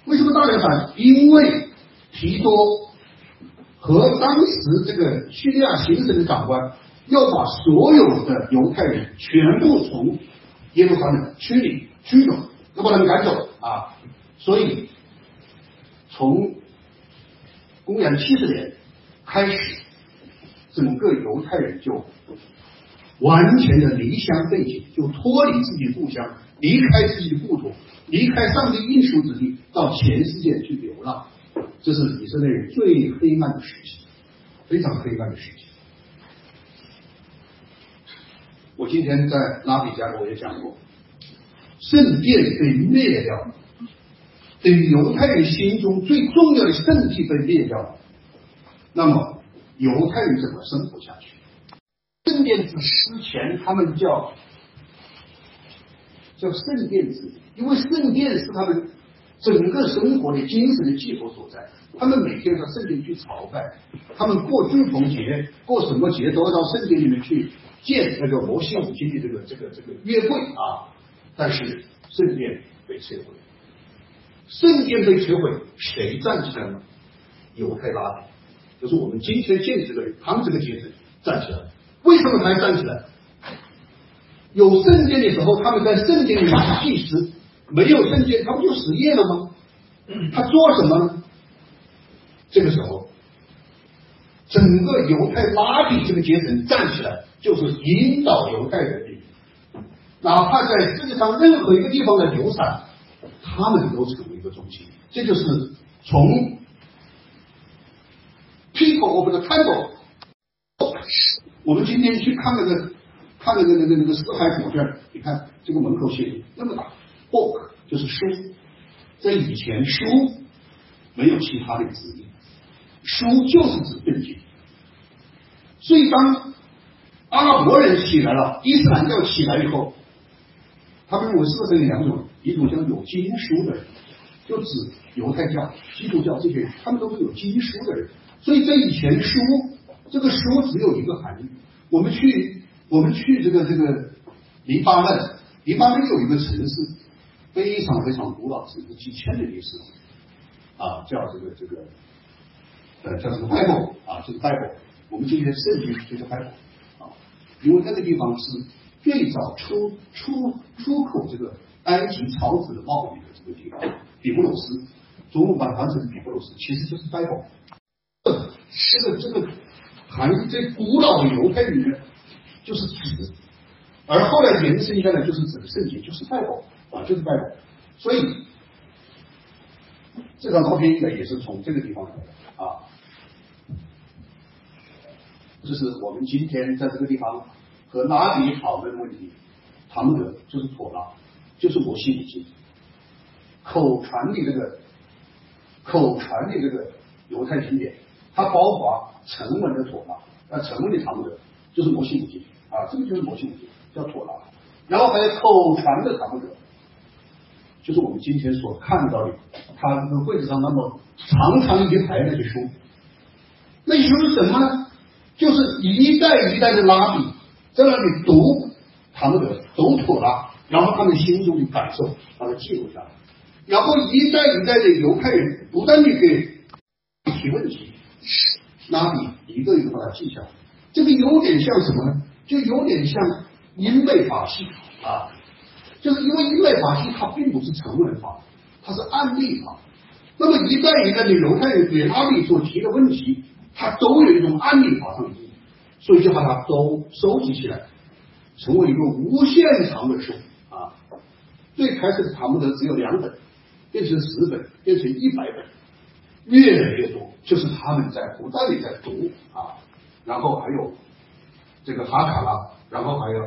为什么大流散？因为提多和当时这个叙利亚行省的长官要把所有的犹太人全部从耶路撒冷驱离驱走，要把他们赶走啊！所以从公元七十年开始，整个犹太人就完全的离乡背井，就脱离自己故乡，离开自己的故土，离开上帝应许之地，到全世界去流浪。这是以色列人最黑暗的时期，非常黑暗的时期。我今天在拉比加我也讲过，圣殿被灭掉了，对于犹太人心中最重要的圣地被灭掉了，那么犹太人怎么生活下去？圣殿之之前，他们叫叫圣殿之，因为圣殿是他们整个生活的精神的寄托所在。他们每天到圣殿去朝拜，他们过祝逢节，过什么节都要到圣殿里面去。建那个摩西五经的这个这个这个约会啊，但是圣殿被摧毁，圣殿被摧毁，谁站起来了？犹太拉比，就是我们今天见这个人，他们这个阶层站起来。为什么他站起来？有圣殿的时候，他们在圣殿里面是祭司；没有圣殿，他不就失业了吗？他做什么呢？这个时候，整个犹太拉比这个阶层站起来。就是引导犹太人的，哪怕在世界上任何一个地方的流产，他们都成为一个中心。这就是从 people of the temple，我们今天去看那个看那个那个那个四海古卷，你看这个门口写的那么大，book 就是书，在以前书没有其他的字义，书就是指圣经，所以当。阿拉伯人起来了，伊斯兰教起来以后，他们认为是分两种，一种叫有经书的人，就指犹太教、基督教这些，他们都是有经书的人。所以在以前书，这个书只有一个含义。我们去，我们去这个这个黎巴嫩，黎巴嫩有一个城市，非常非常古老，是几千年历史，啊，叫这个这个，呃，叫这个 Bible 啊，这个 Bible，我们今天圣经就是 Bible 啊。因为那个地方是最早出出出口这个埃及草纸的贸易的这个地方，比布鲁斯，中文把它成比布鲁斯，其实就是 Bible。这个这个含义在古老的犹太里面就是指，而后来延伸下来就是指圣经，就是拜火啊，就是拜火。所以这张照片应该也是从这个地方来的啊。这是我们今天在这个地方和拉比讨论问题，他们的就是妥拉，就是摩西五经，口传的这个口传的这个犹太经典，它包括沉稳的妥拉，那沉稳的他们的就是摩西五经啊，这个就是摩西五经，叫妥拉，然后还有口传的他们的，就是我们今天所看到的，他那个柜子上那么长长一排那些书，那些书是什么呢？就是一代一代的拉比在那里读他们的读妥拉，然后他们心中的感受把它记录下来，然后一代一代的犹太人不断的给提问题，拉比一个一个把它记下来。这个有点像什么呢？就有点像英美法系啊，就是因为英美法系它并不是成文法，它是案例法。那么一代一代的犹太人给拉比所提的问题。它都有一种案例法上的意义，所以就把它都收集起来，成为一个无限长的书啊。最开始的塔木德只有两本，变成十本，变成一百本，越来越多，就是他们在不断的在读啊。然后还有这个哈卡拉，然后还有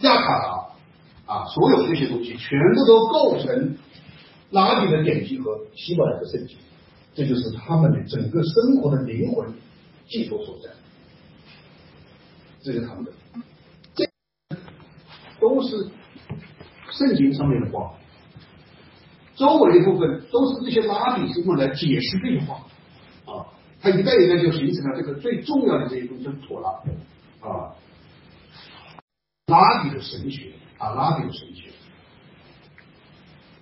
亚卡拉啊，所有这些东西全部都构成拉比的典籍和希伯来的圣经。这就是他们的整个生活的灵魂寄托所在，这是他们的，这都是圣经上面的话，周围的部分都是这些拉比是用来解释这句话。啊，它一代一代就形成了这个最重要的这一部分妥拉啊，拉比的神学啊，拉比的神学，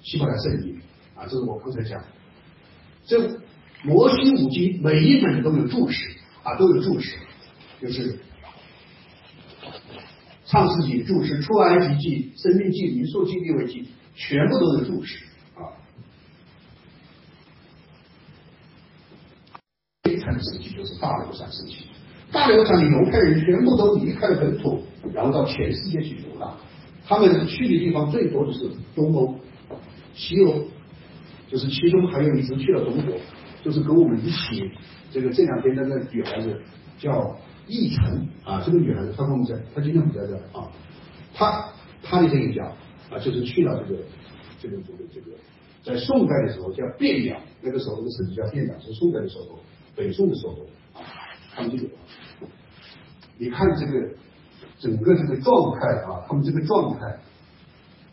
希伯来圣经啊，这是我刚才讲。这摩西五经每一本都有注释啊，都有注释，就是创世纪注释，出埃及记、生命记、民数记、利未记，全部都是注释。啊。第一层时期就是大流散时期，大流散的犹太人全部都离开了本土，然后到全世界去流浪。他们去的地方最多的是东欧、西欧，就是其中还有一支去了中国，就是跟我们一起这个这两天的那女孩子叫易晨啊，这个女孩子她跟我们在，她今天不在这儿啊，她她的这一家啊，就是去了这个这个这个这个，在宋代的时候叫汴梁，那个时候那个城市叫汴梁，是宋代的时候，北宋的时候，他们就有，你看这个。整个这个状态啊，他们这个状态，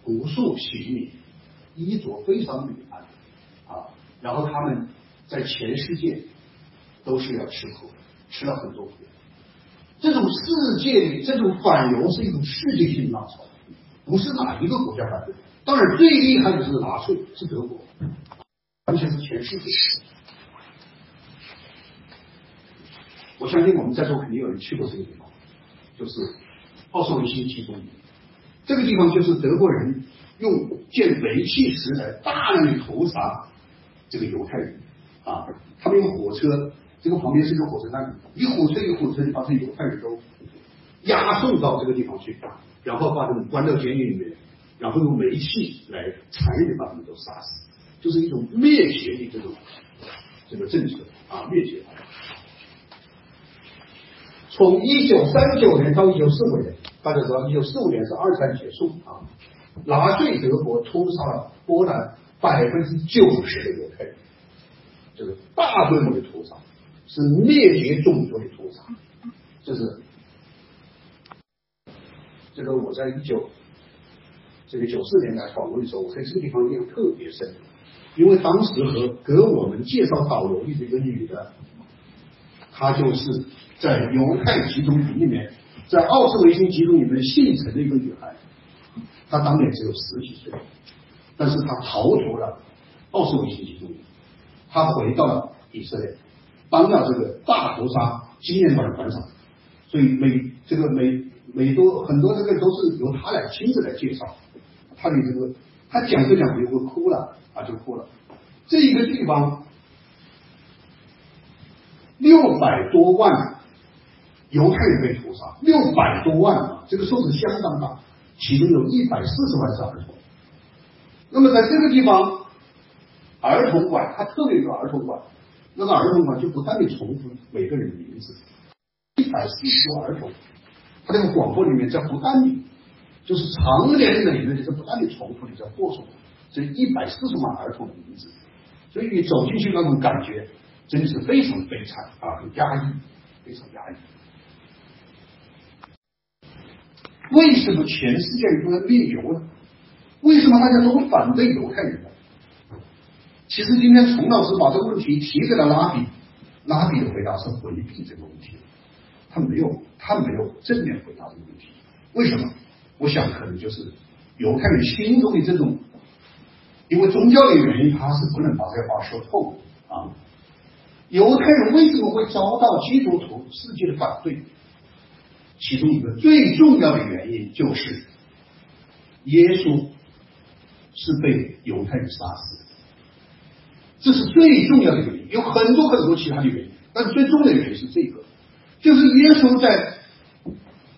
无数行礼，衣着非常女安啊，然后他们在全世界都是要吃苦，吃了很多苦。这种世界这种反犹是一种世界性浪潮，不是哪一个国家反对。当然最厉害的是纳粹，是德国，完全是全世界。我相信我们在座肯定有人去过这个地方，就是。奥斯维辛集中营，这个地方就是德国人用建煤气石来大量的屠杀这个犹太人啊，他们用火车，这个旁边是一个火车站，一火车一火车把这犹太人都押送到这个地方去，然后把他们关到监狱里面，然后用煤气来残忍的把他们都杀死，就是一种灭绝的这种这个政策啊，灭绝。从一九三九年到一九四五年。大家知道，一九四五年是二战结束啊，纳粹德国屠杀了波兰百分之九十的犹太人，这个大规模的屠杀，是灭绝种族的屠杀。就是这个我在一九这个九四年来访问的时候，我在这个地方印象特别深，因为当时和给我们介绍导游的这个女的，她就是在犹太集中营里面。在奥斯维辛集中营里面幸存的一个女孩，她当年只有十几岁，但是她逃脱了奥斯维辛集中营，她回到了以色列，当了这个大屠杀纪念馆的馆长，所以每这个每每多很多这个都是由她来亲自来介绍，她的这个她讲着讲着就会哭了啊就哭了，这一个地方六百多万。犹太人被屠杀六百多万啊，这个数字相当大，其中有一百四十万是儿童。那么在这个地方，儿童馆它特别有个儿童馆，那个儿童馆就不断的重复每个人的名字，一百四十万儿童，他这个广播里面在不断的，就是长年累月的在不断的重复的在播送这一百四十万儿童的名字，所以你走进去那种感觉真的是非常悲惨啊，很压抑，非常压抑。为什么全世界人都在灭犹呢？为什么大家都反对犹太人呢？其实今天崇老师把这个问题提给了拉比，拉比的回答是回避这个问题，他没有他没有正面回答这个问题。为什么？我想可能就是犹太人心中的这种，因为宗教的原因，他是不能把这话说透的啊。犹太人为什么会遭到基督徒世界的反对？其中一个最重要的原因就是，耶稣是被犹太人杀死的，这是最重要的原因。有很多很多其他的原因，但是最重要的原因是这个，就是耶稣在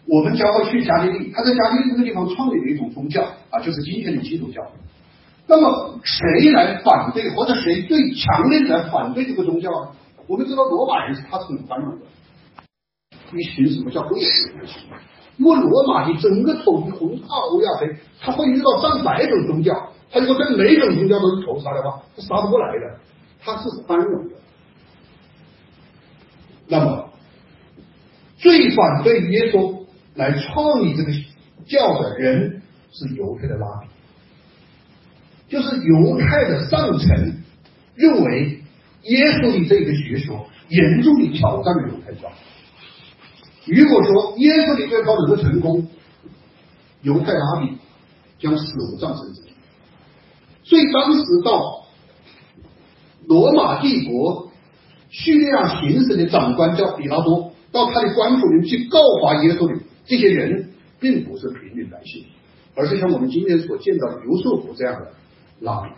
我们教会去加利利，他在加利利这个地方创立了一种宗教啊，就是今天的基督教。那么谁来反对，或者谁最强烈的来反对这个宗教呢？我们知道罗马人他是很宽容的。一群什么叫多元的人？因为罗马的整个统治红大欧亚非，他会遇到上百种宗教，他如果对每种宗教都是仇杀的话，他杀不过来的。他是宽容的。那么，最反对耶稣来创立这个教的人是犹太的拉比，就是犹太的上层认为耶稣的这个学说严重的挑战了犹太教。如果说耶稣的这套能够成功，犹太拉比将死无葬身之地。所以当时到罗马帝国叙利亚行省的长官叫比拉多，到他的官府里面去告发耶稣的这些人，并不是平民百姓，而是像我们今天所见到的刘寿福这样的拉比，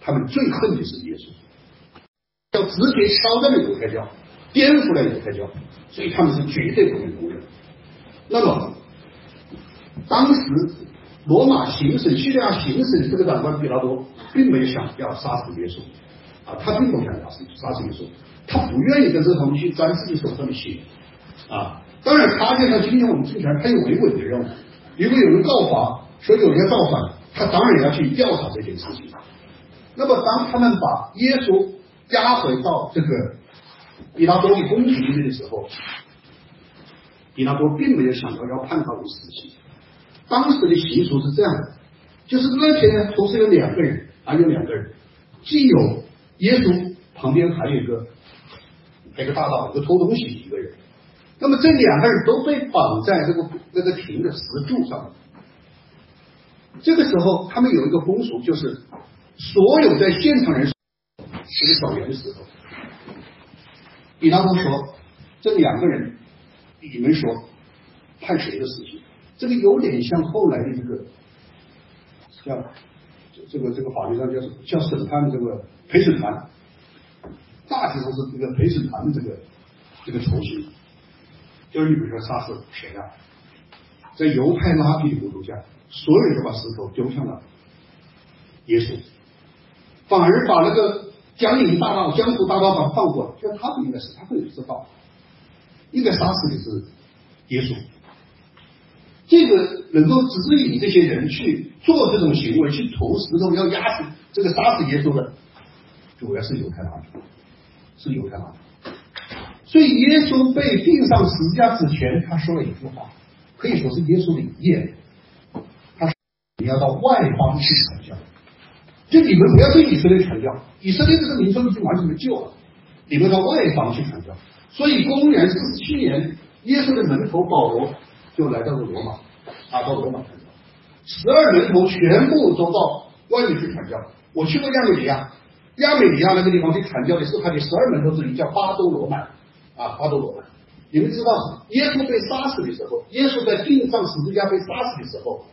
他们最恨的是耶稣，要直接挑战了犹太教，颠覆了犹太教，所以他们是绝对不会容忍。那么，当时罗马行省、叙利亚行省这个长官比拉多，并没有想要杀死耶稣，啊，他并不想杀杀死耶稣，他不愿意跟这东西沾自己手上的血，啊。当然，他见到今天我们政权，他有维稳的任务。如果有人造反，说有人要造反，他当然要去调查这件事情。那么，当他们把耶稣押回到这个比拉多的宫廷里面的时候，比拉多并没有想到要判他为死刑。当时的习俗是这样的，就是那天，同时有两个人，还有两个人，既有耶稣，旁边还有一个，一个大盗，一个偷东西一个人。那么这两个人都被绑在这个那个亭的石柱上。这个时候，他们有一个风俗，就是所有在现场人这个小圆石头。比拉多说：“这两个人，你们说判谁的死刑？”这个有点像后来的这个叫这个这个法律上叫叫审判的这个陪审团，大体上是这个陪审团的这个这个酬刑。就是你比如说杀死谁啊？在犹太拉比的鼓动下，所有人都把石头丢向了耶稣，反而把那个江陵大道、江湖大道上放过。就他不应该是，他不知道，应该杀死的是耶稣。这个能够指引这些人去做这种行为，去投石头要压死这个杀死耶稣的，主要是犹太拉，是犹太拉。所以耶稣被钉上十字架之前，他说了一句话，可以说是耶稣的遗言。他说：“你要到外邦去传教，就你们不要对以色列传教，以色列这个民族已经完全没救了。你们到外邦去传教。”所以公元四十七年，耶稣的门徒保罗就来到了罗马，啊，到罗马传教。十二门徒全部都到外面去传教。我去过亚美尼亚，亚美尼亚那个地方去传教的是他的十二门徒之一，叫巴多罗买。啊，巴多罗曼，你们知道，耶稣被杀死的时候，耶稣在钉上十字架被杀死的时候，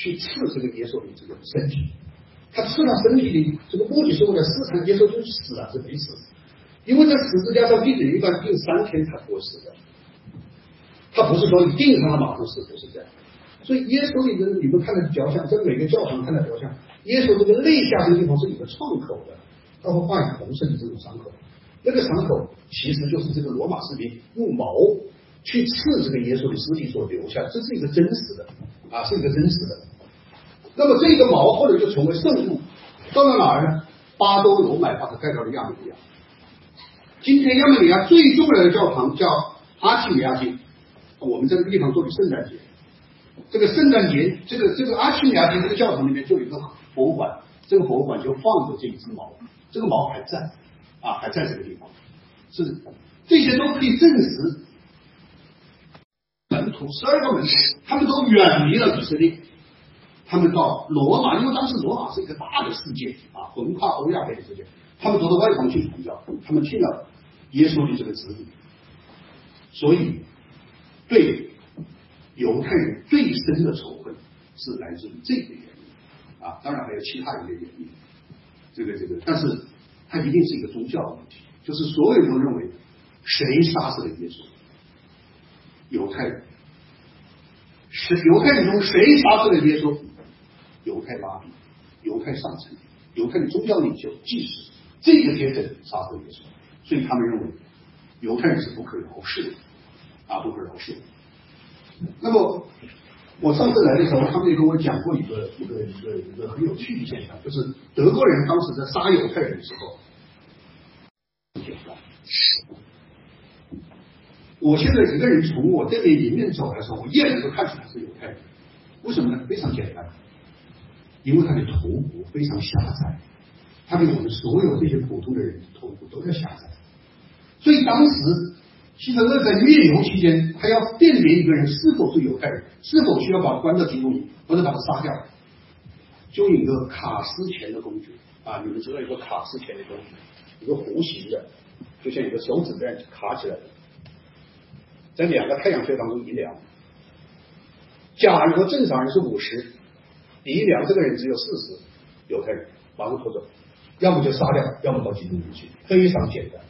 去刺这个耶稣的这个身体，他刺了身体的这个目的是为了试探耶稣就死了还是没死，因为在十字架上钉人一般钉三天才会死的，他不是说你钉上了马上死，不是这样。所以耶稣的人，你们看的雕像，在每个教堂看的雕像，耶稣这个肋下这个地方是有个创口的，他会画红色的这种伤口，那个伤口其实就是这个罗马士兵用矛去刺这个耶稣的尸体所留下，这是一个真实的啊，是一个真实的。那么这个毛后来就成为圣物，到了哪儿呢？巴多罗买把它盖到了亚美尼亚。今天亚美尼亚最重要的教堂叫阿提米亚经，我们这个地方做的圣诞节。这个圣诞节，这个这个阿奇米亚金这个教堂里面就有一个博物馆，这个博物馆就放着这一只猫，这个猫还在，啊，还在这个地方，是这些都可以证实，门徒十二个门徒，他们都远离了以色列，他们到罗马，因为当时罗马是一个大的世界啊，横跨欧亚非的世界，他们都到外邦去传教，他们听了耶稣的这个指引，所以对。犹太人最深的仇恨是来自于这个原因啊，当然还有其他一些原因。这个这个，但是它一定是一个宗教的问题，就是所有人都认为谁杀死了耶稣？犹太人是犹太人中谁杀死了耶稣？犹太拉比、犹太上层、犹太的宗教领袖、祭司这个阶层杀死了耶稣，所以他们认为犹太人是不可饶恕的啊，不可饶恕。那么，我上次来的时候，他们也跟我讲过一个一个一个一个很有趣的现象，就是德国人当时在杀犹太人的时候，我现在一个人从我这边迎面走的时候，我一眼就看出来是犹太人，为什么呢？非常简单，因为他的头骨非常狭窄，他比我们所有这些普通的人头骨都要狭窄，所以当时。希特勒在灭犹期间，他要辨别一个人是否是犹太人，是否需要把他关到集中营，或者把他杀掉，就有一个卡斯钳的工具啊，你们知道有个卡斯钳的工具，一个弧形的就像一个手指这样卡起来的，在两个太阳穴当中一量，假如正常人是五十，一量这个人只有四十，犹太人马上拖走，要么就杀掉，要么到集中营去，非常简单。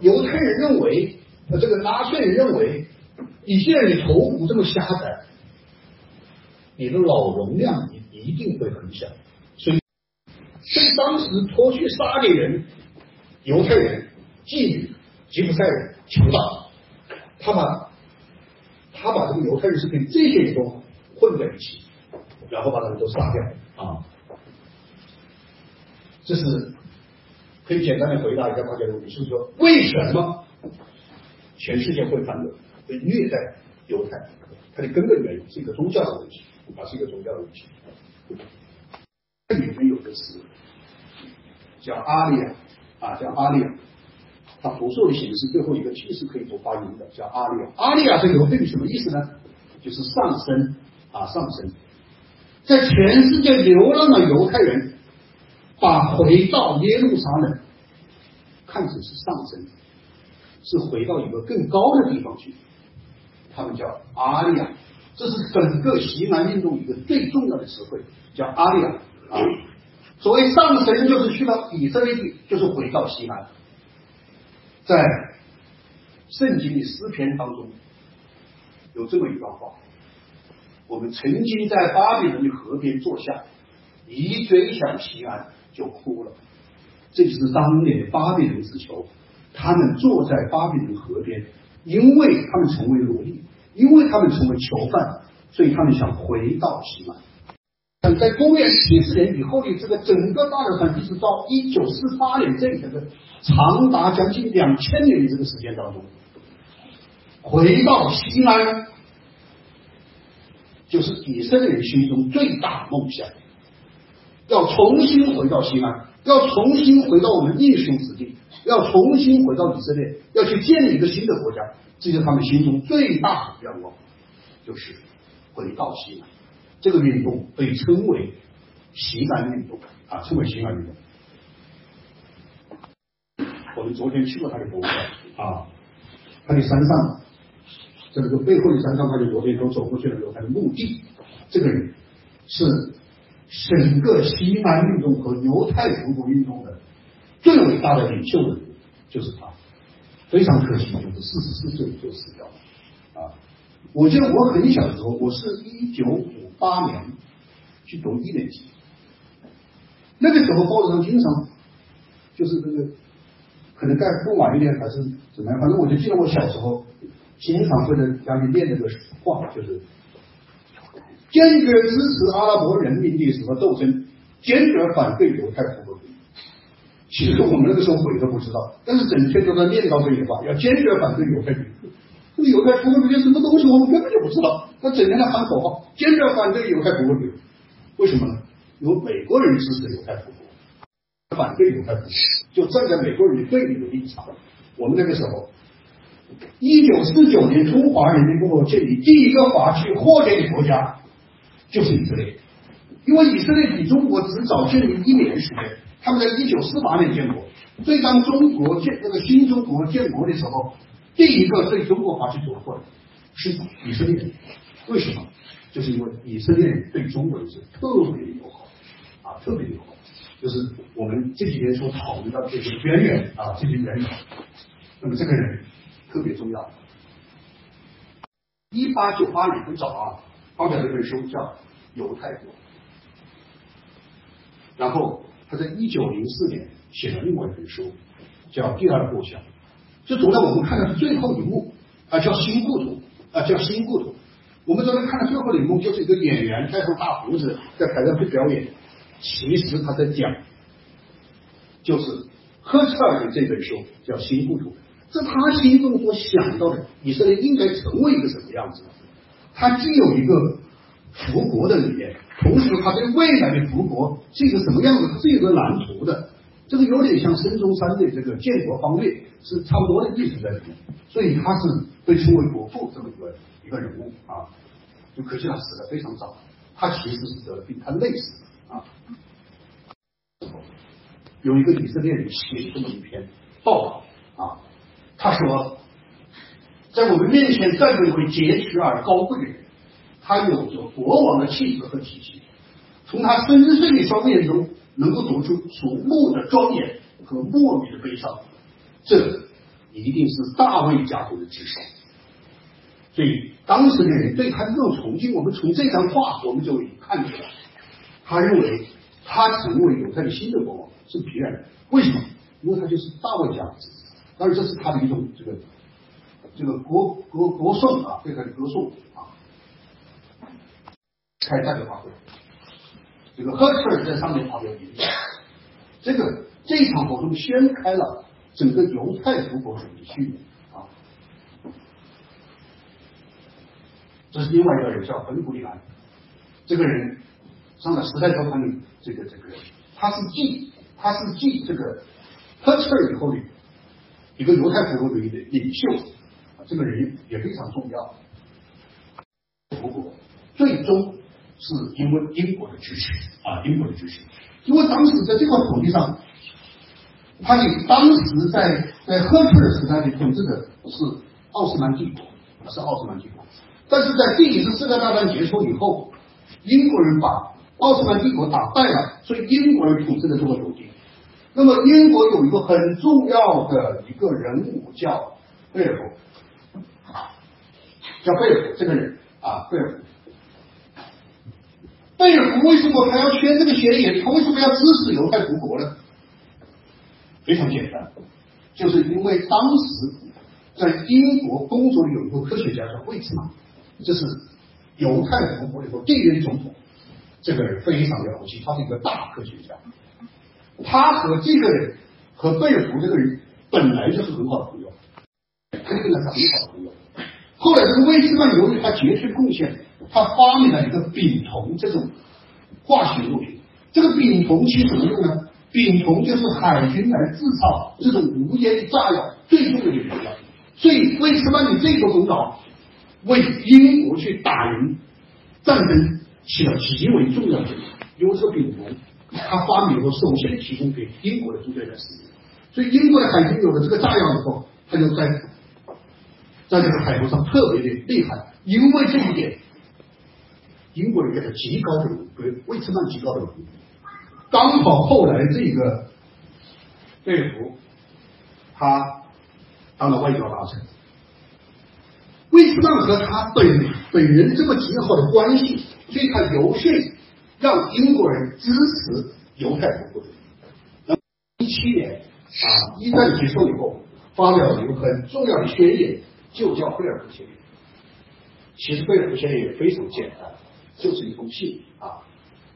犹太人认为，呃，这个纳粹人认为，你现在你头骨这么狭窄，你的脑容量一一定会很小，所以，所以当时拖去杀的人，犹太人、妓女、吉普赛人、强盗，他把，他把这个犹太人是跟这些人都混在一起，然后把他们都杀掉啊，这是。可以简单的回答一下大家的问题，就是说为什么全世界会反对、会虐待犹太？它的根本原因是一个宗教的问题啊，是一个宗教的问题。这里面有个词叫阿利亚啊，叫阿利亚，它复数的形式最后一个其实可以不发音的，叫阿利亚。阿利亚这个犹太语什么意思呢？就是上升啊，上升，在全世界流浪的犹太人。把回到耶路撒冷看成是上升，是回到一个更高的地方去。他们叫阿利亚，这是整个西南运动一个最重要的词汇，叫阿利亚啊。所谓上升，就是去到以色列地，就是回到西南。在圣经的诗篇当中，有这么一段话：我们曾经在巴比伦的河边坐下，一追向西安。就哭了，这就是当年的巴比伦之囚，他们坐在巴比伦河边，因为他们成为奴隶，因为他们成为囚犯，所以他们想回到西南。在公元七十年以后的这个整个大流传，一直到一九四八年这一个长达将近两千年的这个时间当中，回到西安，就是以色列人心中最大的梦想。要重新回到西安，要重新回到我们英雄之地，要重新回到以色列，要去建立一个新的国家，这是他们心中最大的愿望，就是回到西安。这个运动被称为西安运动啊，称为西安运动。我们昨天去过他的博物馆啊，他的山上，这个背后的山上，他就昨天都走过去了，有他的墓地。这个人是。整个西南运动和犹太复国运动的最伟大的领袖人物就是他，非常可惜，就是四十四岁就死掉了啊！我记得我很小的时候，我是一九五八年去读一年级，那个时候报纸上经常就是这个，可能再更晚一点还是怎么样，反正我就记得我小时候经常会在家里念那个话，就是。坚决支持阿拉伯人民的什么斗争，坚决反对犹太复国主义。其实我们那个时候鬼都不知道，但是整天都在念叨这句话，要坚决反对犹太主义。这个犹太复国主义什么东西，我们根本就不知道。他整天在喊口号，坚决反对犹太复国主义。为什么呢？有美国人支持犹太复国，反对犹太复国，就站在美国人对立的立场。我们那个时候，一九四九年中华人民共和国建立第一个法区获建的国家。就是以色列，因为以色列比中国只早建立一年时间，他们在一九四八年建国，所以当中国建那个新中国建国的时候，第一个对中国发起突破的是以色列，为什么？就是因为以色列对中国是特别友好啊，特别友好，就是我们这几天所讨论到这些渊源啊，这些渊源，那么这个人特别重要。一八九八年很早啊。发表了一本书叫《犹太国》，然后他在一九零四年写了另外一本书叫《第二故乡》，这昨天我们看到的最后一幕啊，叫新故土啊，叫新故土。我们昨天看的最后一幕就是一个演员戴上大胡子在台上去表演，其实他在讲就是赫茨尔的这本书叫《新故土》，是他心中所想到的以色列应该成为一个什么样子。他既有一个复国的理念，同时他对未来的复国是一个什么样子，他是一个蓝图的。这个有点像孙中山的这个建国方略，是差不多的意思在里面。所以他是被称为国父这么一个一个人物啊。就可惜他死的非常早，他其实是得了病，他累死啊。有一个以色列人写这么一篇报道，他说，在我们面前站着一位杰出而高贵的人，他有着国王的气质和体系，从他深邃的双眼中能够读出肃穆的庄严和莫名的悲伤，这一定是大卫家族的知识。所以当时的人对他这种崇敬，我们从这张画我们就看出来，他认为他成为犹太的新的国王是必然的。为什么？因为他就是大卫家的子，当然这是他的一种这个这个国国国颂啊，对他的歌颂啊。开代表大会，这个赫特尔在上面发表演讲，这个这场活动掀开了整个犹太复国主义序幕啊。这是另外一个人叫本古里安，这个人上了《时代周刊》里，这个这个他是继他是继这个赫切尔以后的一个犹太复国主义的领袖，这个人也非常重要。复国最终是因为英国的支持啊，英国的支持，因为当时在这块土地上，他的当时在在赫切尔时代的统治的是奥斯曼帝国，是奥斯曼帝国。但是在第一次世界大战结束以后，英国人把奥斯曼帝国打败了，所以英国人统治的这个土地。那么英国有一个很重要的一个人物叫贝尔福，叫贝尔福这个人啊，贝尔福。贝尔福为什么他要签这个协议？他为什么要支持犹太复国呢？非常简单，就是因为当时在英国工作的有一个科学家叫惠茨曼。这是犹太复国以后第一任总统，这个人非常了不起，他是一个大科学家。他和这个人和贝尔福这个人本来就是很好的朋友，可以跟他是很好的朋友。后来这个威斯曼由于他杰出贡献，他发明了一个丙酮这种化学物品。这个丙酮起什么用呢？丙酮就是海军来制造这种无烟炸药最重要的原料。所以威斯曼的这个功劳。为英国去打赢战争起了极为重要的作用。因为这个丙酮，他发明后首先提供给英国的军队来使用，所以英国的海军有了这个炸药以后，他就在在这个海上特别的厉害。因为这一点，英国人给他极高的荣誉，为斯曼极高的荣誉。刚好后来这个贝福，他当了外交大臣。威斯曼和他本本人这么极好的关系，所以他游说让英国人支持犹太复国。那一七年啊，一战结束以后，发表了一个很重要的宣言，就叫贝尔福宣言。其实贝尔福宣言也非常简单，就是一封信啊，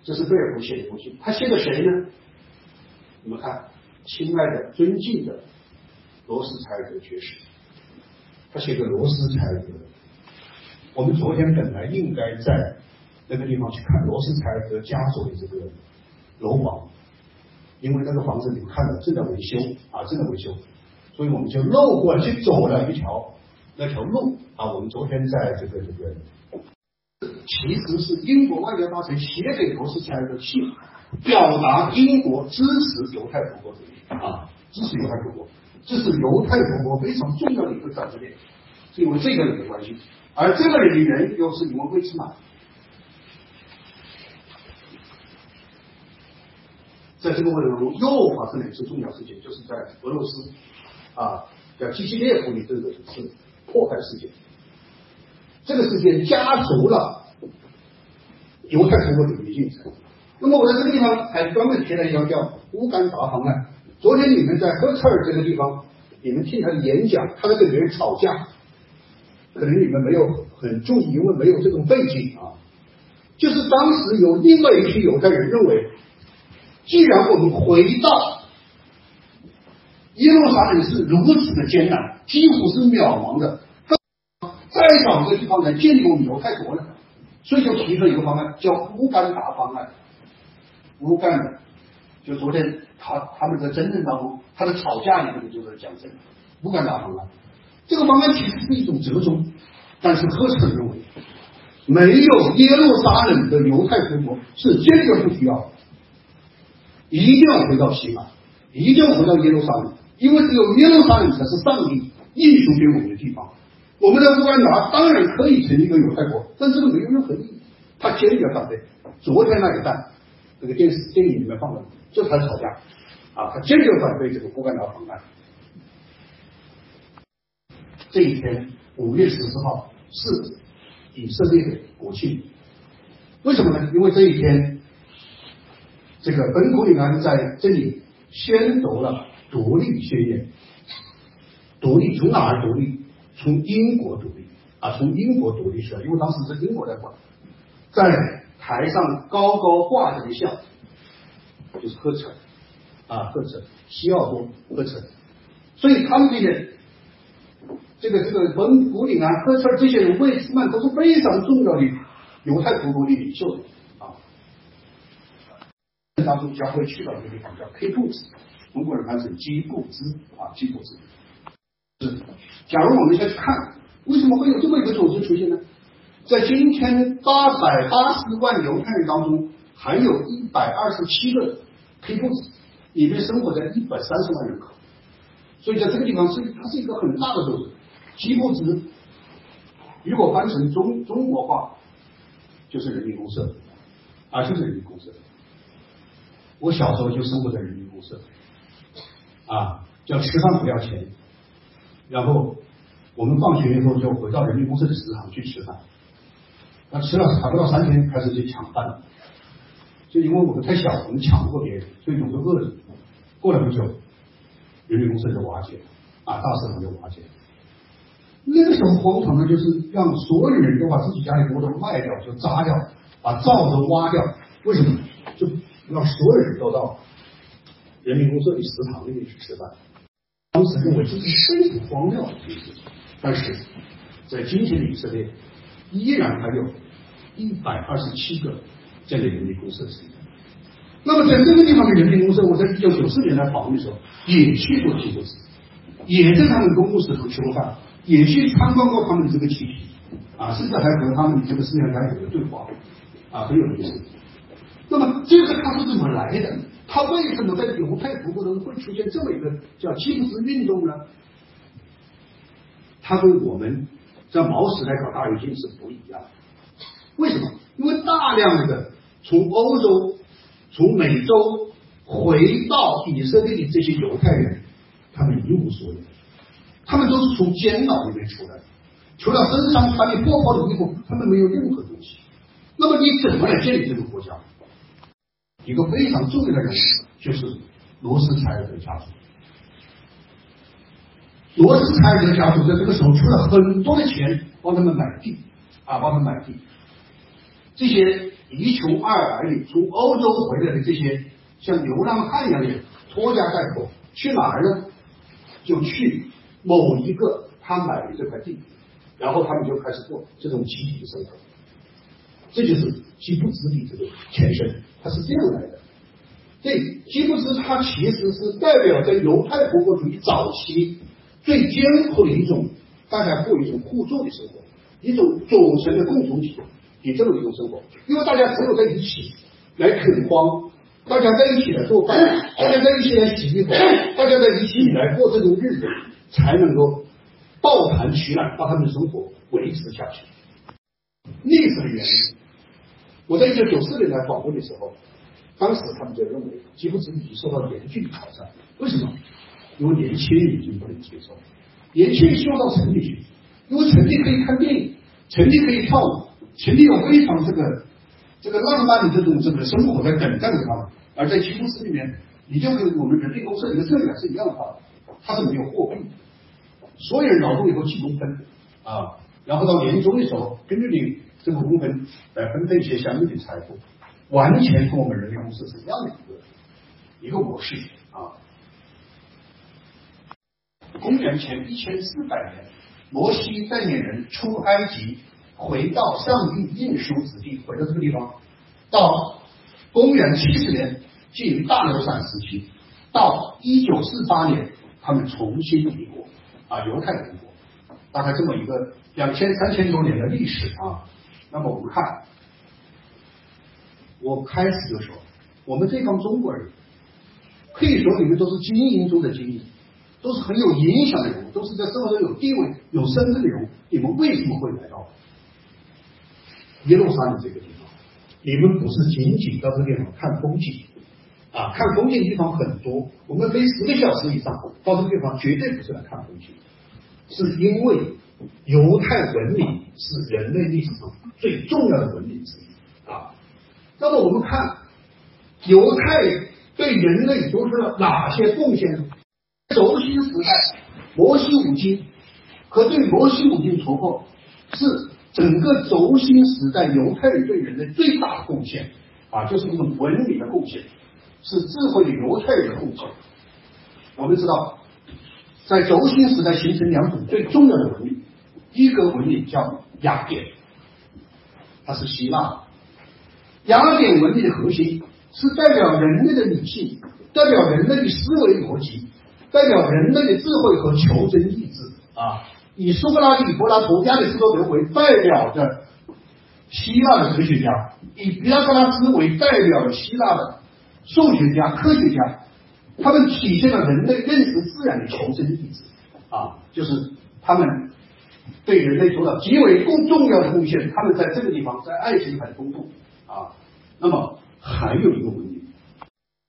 这是贝尔福写的一封信。他写给谁呢？你们看，亲爱的、尊敬的罗斯柴尔德爵士。他写给罗斯柴尔德，我们昨天本来应该在那个地方去看罗斯柴尔德家族的这个楼房，因为那个房子你们看到正在维修啊，正在维修，所以我们就绕过去走了一条那条路啊。我们昨天在这个这个，其实是英国外交大臣写给罗斯柴尔德信，表达英国支持犹太复国主义啊，支持犹太复国。这是犹太复国非常重要的一个转折点，是因为这个人的关系，而这个人的人又是因为威斯曼，在这个过程当中又发生了一次重要事件，就是在俄罗斯啊叫基西列夫的这个一次迫害事件，这个事件加速了犹太复国主义进程。那么我在这个地方还专门提了一条叫乌干达方案。昨天你们在赫特尔这个地方，你们听他的演讲，他在跟别人吵架，可能你们没有很注意，因为没有这种背景啊。就是当时有另外一批犹太人认为，既然我们回到耶路撒冷是如此的艰难，几乎是渺茫的，再找一个地方来建立我们犹太国呢？所以就提出一个方案，叫乌干达方案。乌干，就昨天。他他们在争论当中，他的吵架里面就是讲这个乌干达方案。这个方案其实是一种折中，但是赫特认为，没有耶路撒冷的犹太复国是坚决不需要的，一定要回到西安，一定要回到耶路撒冷，因为只有耶路撒冷才是上帝印输给我们的地方。我们的乌干达当然可以成立一个犹太国，但这个没有任何意义。他坚决反对。昨天那一段，这个电视电影里面放的，这才吵架啊！他坚决反对这个乌干达方案。这一天，五月十四号是以色列的国庆。为什么呢？因为这一天，这个本古里安在这里宣读了独立宣言。独立从哪儿独立？从英国独立啊，从英国独立出来，因为当时是英国在管，在台上高高挂着的像，就是赫城啊，赫城，西奥多赫城，所以他们这些这个这个本古里安、赫城这些人，魏斯曼都是非常重要的犹太部落的领袖当中将会去到一个地方叫 K 布兹，中国人翻译成基布兹啊，基布兹。是，假如我们再去看，为什么会有这么一个组织出现呢？在今天八百八十万犹太人当中，还有一百二十七个黑布子，里面生活在一百三十万人口，所以在这个地方是它是一个很大的组织。基布子如果翻成中中国话，就是人民公社，啊，就是人民公社。我小时候就生活在人民公社，啊，叫吃饭不要钱。然后我们放学以后就回到人民公社的食堂去吃饭，那吃了还不到三天，开始就抢饭。就因为我们太小，我们抢不过别人，所以总是饿着。过了不久，人民公社就瓦解了，啊，大食堂就瓦解了。那个时候荒唐的就是让所有人都把自己家里锅都卖掉，就砸掉，把灶都挖掉。为什么？让所有人都到人民公社的食堂里面去吃饭。当时认为这是非常荒谬的一件事情，但是在今天的以色列，依然还有一百二十七个这样的人民公社成员。那么在这个地方的人民公社，我在一九九四年来访问的时候，也去过基督寺，也在他们公共食堂吃过饭，也去参观过他们的这个集体，啊，甚至还和他们这个思想家有了对话，啊，很有意思。那么这个它是怎么来的？他为什么在犹太部落中会出现这么一个叫基布斯运动呢？他跟我们在毛时代搞大跃进是不一样。为什么？因为大量的从欧洲、从美洲回到以色列的这些犹太人，他们一无所有，他们都是从监牢里面出来的，除了身上穿的破破的衣服，他们没有任何东西。那么你怎么来建立这个国家？一个非常重要的人就是罗斯柴尔德家族。罗斯柴尔德家族在这个时候出了很多的钱帮他们买地啊，帮他们买地。这些一穷二白的从欧洲回来的这些像流浪汉一样的拖家带口去哪儿呢？就去某一个他买的这块地，然后他们就开始过这种集体的生活。这就是基布兹的这个前身。它是这样来的，这基布斯它其实是代表着犹太国国主义早期最艰苦的一种，大家过一种互助的生活，一种组成的共同体的这么一种生活。因为大家只有在一起来垦荒，大家在一起来做饭，大家在一起来洗衣服，大家在一起来过这种日子，才能够抱团取暖，把他们的生活维持下去。历史的原因。我在一九九四年来访问的时候，当时他们就认为基布兹已经受到严峻的挑战。为什么？因为年轻人已经不能接受，年轻人希望到城里去，因为城里可以看电影，城里可以跳舞，城里有非常这个这个浪漫的这种这个生活在等待着他们。而在基布斯里面，你就跟我们人力公社里的社员是一样的，他是没有货币，所有人劳动以后计工分啊，然后到年终的时候根据你。这个部分来分配一些相应的财富，完全跟我们人类公司是一样的一个一个模式啊。公元前一千四百年，摩西带领人出埃及，回到上帝印书之地，回到这个地方。到公元七十年，进入大流散时期，到一九四八年，他们重新立国啊，犹太人国，大概这么一个两千三千多年的历史啊。那么我们看，我开始就说，我们这帮中国人，可以说你们都是精英中的精英，都是很有影响的人物，都是在社会上有地位、有身份的人。你们为什么会来到耶路撒冷这个地方？你们不是仅仅到这个地方看风景啊？看风景的地方很多，我们飞十个小时以上到这个地方，绝对不是来看风景，是因为犹太文明是人类历史上最重要的文明之一啊。那么我们看犹太对人类做出了哪些贡献呢？轴心时代，摩西五经和对摩西五经突破，是整个轴心时代犹太人对人类最大的贡献啊，就是一种文明的贡献，是智慧的犹太人的贡献。我们知道，在轴心时代形成两种最重要的文明，一个文明叫雅典，它是希腊。雅典文明的核心是代表人类的理性，代表人类的思维逻辑。代表人类的智慧和求真意志啊，以苏格拉底、柏拉图、亚里士多德为代表的希腊的哲学家，以毕达哥拉斯为代表的希腊的数学家、科学家，他们体现了人类认识自然的求真意志啊，就是他们对人类做了极为重重要的贡献。他们在这个地方，在爱情很丰富啊。那么还有一个文明，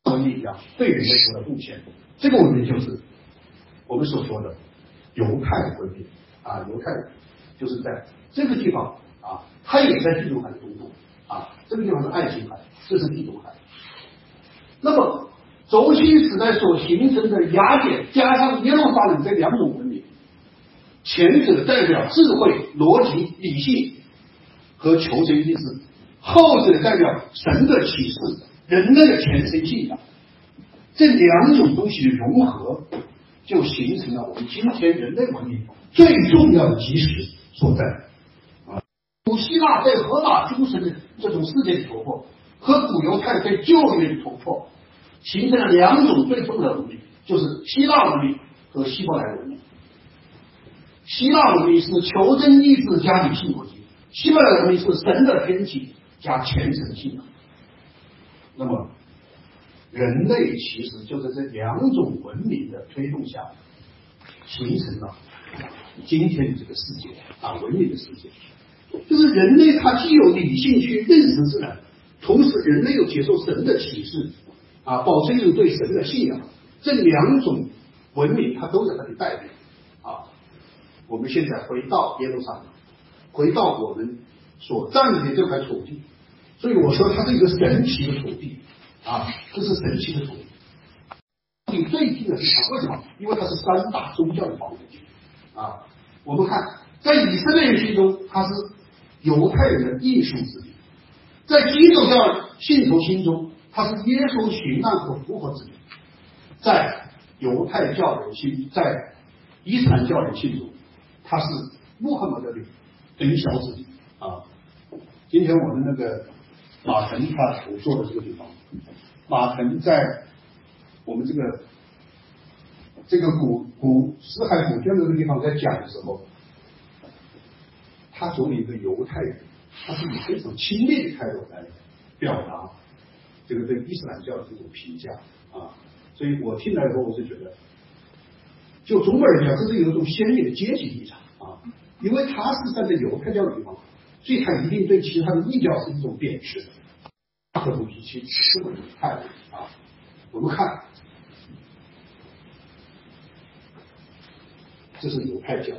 文明家对人类做了贡献。这个文明就是我们所说的犹太文明啊，犹太就是在这个地方啊，它也在地中海的东部啊，这个地方是爱琴海，这是地中海。那么轴心时代所形成的雅典加上耶路撒冷这两种文明，前者代表智慧、逻辑、理性和求真意志，后者代表神的启示、人类的虔诚信仰。这两种东西的融合，就形成了我们今天人类文明最重要的基石所在。啊，古希腊在荷马诸神的这种世界的突破，和古犹太对旧约的突破，形成了两种最重要的文明，就是希腊文明和希伯来文明。希腊文明是求真意志加理性逻辑，希伯来文明是神的天启加虔诚信仰。那么。人类其实就在这两种文明的推动下，形成了今天的这个世界啊，文明的世界。就是人类他既有理性去认识自然，同时人类又接受神的启示啊，保持一种对神的信仰。这两种文明，它都在那里代表。我们现在回到耶路撒冷，回到我们所占领的这块土地，所以我说它是一个神奇的土地。啊，这是神奇的土地。你最近的是啥？为什么？因为它是三大宗教的保护区。啊，我们看，在以色列人心中，它是犹太人的艺术之地；在基督教信徒心中，它是耶稣行难和复活之地；在犹太教人心，在伊斯兰教人心中，他是穆罕默德的等小之地。啊，今天我们那个马腾他所做的这个地方。马腾在我们这个这个古古死海古卷这个地方在讲的时候，他作为一个犹太人，他是以非常轻蔑的态度来表达这个对伊斯兰教的这种评价啊，所以我听来以后我是觉得，就中国人讲，这是有一种鲜明的阶级立场啊，因为他是站在犹太教的地方，所以他一定对其他的异教是一种贬斥的。这种脾气是不太啊。我们看，这是犹太教，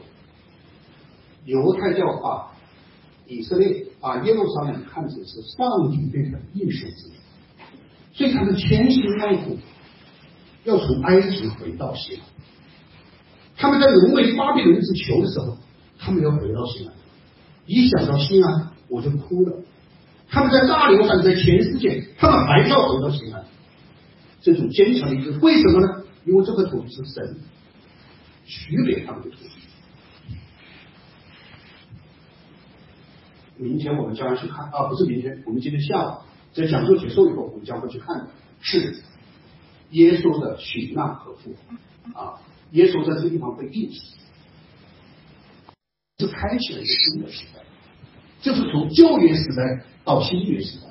犹太教把以色列把耶路撒冷看成是上帝对他的应许之地，所以他们千辛万苦要从埃及回到西安。他们在沦为巴比伦之囚的时候，他们要回到西安，一想到西安我就哭了。他们在大流散在全世界，他们还是要回到西安。这种坚强的意志，为什么呢？因为这个土地是神许给他们的土地。明天我们将要去看啊，不是明天，我们今天下午在讲座结束以后，我们将会去看的，是耶稣的殉难和复活啊！耶稣在这个地方被钉死，是开启了一个新的时代。就是从旧约时代到新约时代，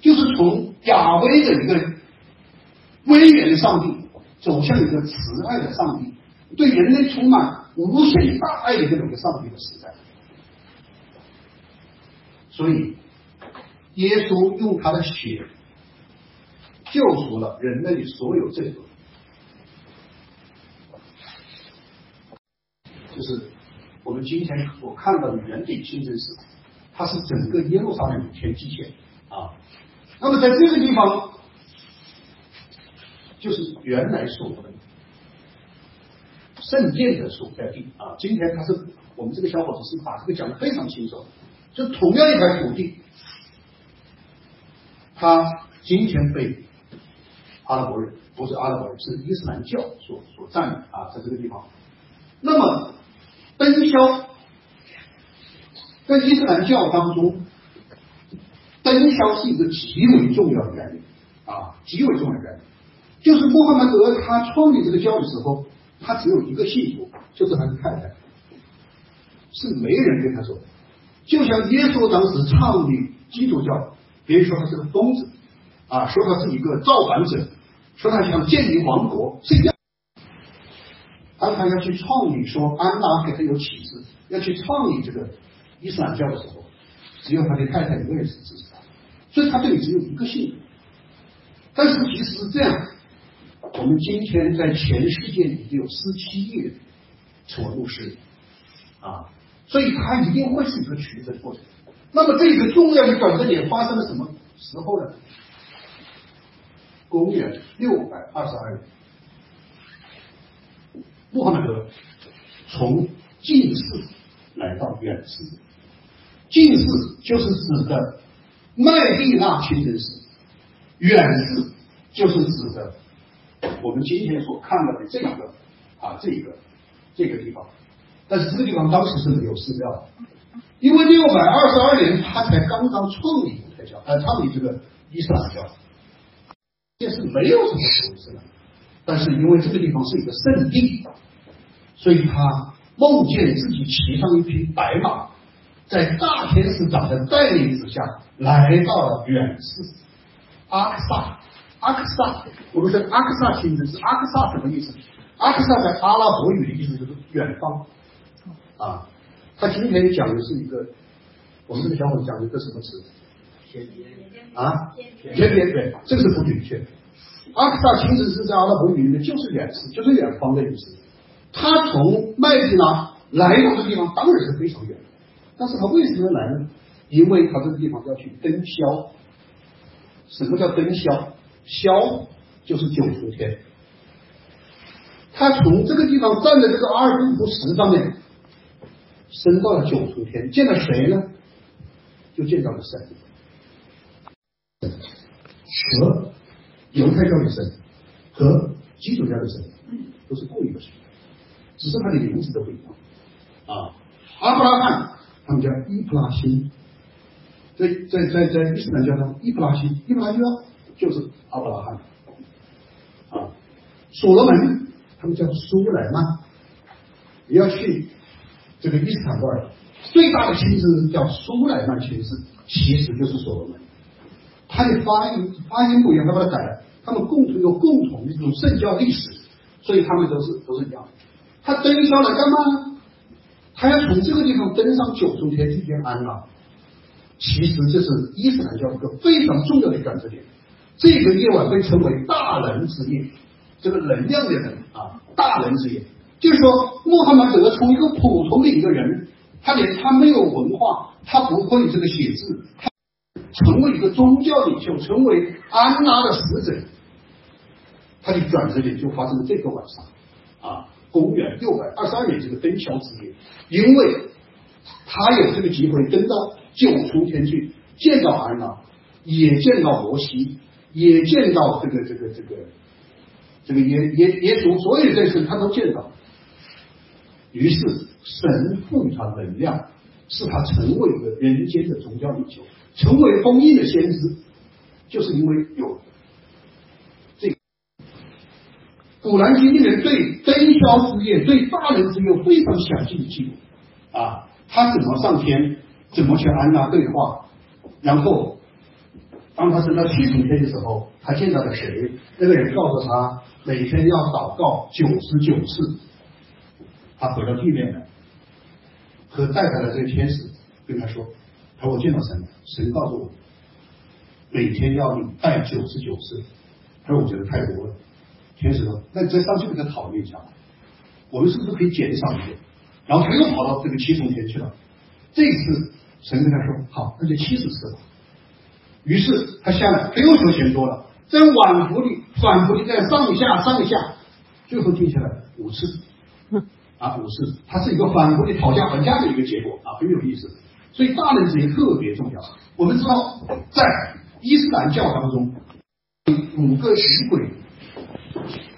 就是从亚威的一个威严的上帝，走向一个慈爱的上帝，对人类充满无限大爱的这么一个上帝的时代。所以，耶稣用他的血救赎了人类所有罪恶。就是我们今天所看到的原点清真寺，它是整个耶路撒冷的天际线啊。那么在这个地方，就是原来所的圣殿的所在地啊。今天他是我们这个小伙子是把这个讲的非常清楚，就同样一块土地，他今天被阿拉伯人不是阿拉伯人，是伊斯兰教所所占的啊，在这个地方，那么。灯销在伊斯兰教当中，灯销是一个极为重要的概念啊，极为重要的概念。就是穆罕默德他创立这个教的时候，他只有一个信徒，就是他的太太，是没人跟他说。就像耶稣当时创立基督教，别人说他是个疯子啊，说他是一个造反者，说他想建立王国，是一样。当他要去创立，说安拉给他有启示，要去创立这个伊斯兰教的时候，只有他的太太一个人是支持他，所以他这里只有一个信徒。但是即使是这样，我们今天在全世界已经有十七亿人成为牧师啊，所以他一定会是一个曲折的过程。那么这个重要的转折点发生了什么时候呢？公元六百二十二年。穆罕默德从近视来到远视，近视就是指的麦地那清真寺，远视就是指的我们今天所看到的这个啊这个这个地方。但是这个地方当时是没有寺庙的，因为六百二十二年他才刚刚创立犹太教，呃，创立这个伊斯兰教，这是没有什么所谓寺庙。但是因为这个地方是一个圣地。所以他梦见自己骑上一匹白马，在大天使长的带领之下，来到了远寺阿克萨。阿克萨，我们说阿克萨清真寺，阿克萨什么意思？阿克萨在阿拉伯语的意思就是远方啊。他今天讲的是一个，我们这个小伙子讲的一个什么词？天边啊，天边对，这个是不准确。阿克萨清真寺在阿拉伯语里面就是远寺，就是远方的意思。他从麦地那来到这地方当然是非常远，但是他为什么来呢？因为他这个地方要去登霄。什么叫登霄？霄就是九重天。他从这个地方站在这个阿尔卑斯石上面，升到了九重天，见了谁呢？就见到了神。蛇犹太教的神和基督教的神都是共一个神。只是他的名字都不一样啊，阿布拉罕他们叫伊布拉辛，在在在在伊斯兰教中，伊布拉辛伊布拉辛就是阿布拉罕。啊，所罗门他们叫苏莱曼，你要去这个伊斯坦布尔最大的亲子叫苏莱曼亲子，其实就是所罗门，他的发音发音不一样，他把它改了，他们共同有共同的这种圣教历史，所以他们都是都是一样的。他登上来干嘛呢？他要从这个地方登上九重天去见安拉。其实这是伊斯兰教一个非常重要的转折点。这个夜晚被称为大人之夜，这个能量的人啊，大人之夜，就是说穆罕默德从一个普通的一个人，他连他没有文化，他不会这个写字，他成为一个宗教领袖，成为安拉的使者，他的转折点就发生了这个晚上啊。公元六百二十二年这个登桥之夜，因为他有这个机会登到九重天去见到安娜，也见到摩西，也见到这个这个这个这个耶耶耶稣，所有这些他都见到。于是神赋予他能量，使他成为一个人间的宗教领袖，成为封印的先知，就是因为有。古兰经里面对登霄之夜、对大人之夜非常详细的记录啊，他怎么上天，怎么去安拉对话，然后当他升到七重天的时候，他见到了谁？那个人告诉他，每天要祷告九十九次。他回到地面来，和带他的这个天使跟他说：“他说我见到神，神告诉我，每天要你拜九十九次。”他说：“我觉得太多了。”天使说：“那你再上去跟他讨论一下，我们是不是可以减少一点？”然后他又跑到这个七重天去了。这次神跟他说：“好，那就七十次吧。”于是他下来，他又说嫌多了，在往复的反复的在上下上下，最后定下来五次。啊，五次，它是一个反复的讨价还价的一个结果啊，很有意思。所以大人之间特别重要。我们知道，在伊斯兰教当中，五个仪轨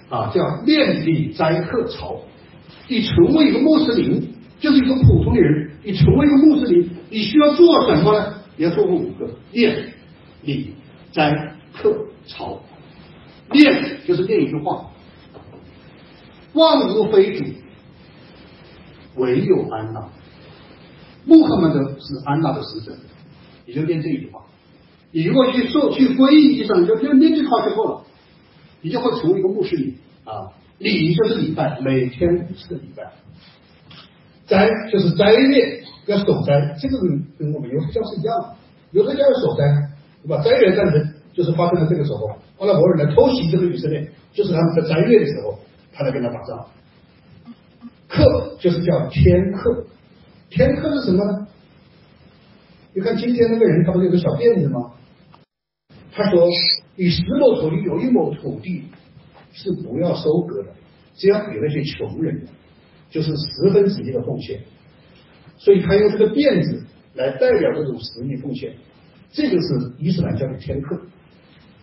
啊，叫念礼斋客朝。你成为一个穆斯林，就是一个普通的人，你成为一个穆斯林，你需要做什么呢？你要做五个念礼斋客朝。念就是念一句话：万物非主。唯有安娜，穆罕默德是安娜的使者，你就念这一句话。你如果去做去皈依上，你就念这句话就够了，你就会成为一个穆斯林啊。礼就是礼拜，每天五次礼拜。斋就是斋月，要守斋，这个跟跟我们犹太教是一样的，犹太教要守斋，对吧？斋月战争就是发生在这个时候，阿拉伯人来偷袭这个以色列，就是他们在斋月的时候，他来跟他打仗。克就是叫天克，天克是什么呢？你看今天那个人，他不是有个小辫子吗？他说，你十亩土地有一亩土地是不要收割的，只要给那些穷人的，就是十分之一的奉献。所以他用这个辫子来代表这种十亿奉献，这就是伊斯兰教的天课。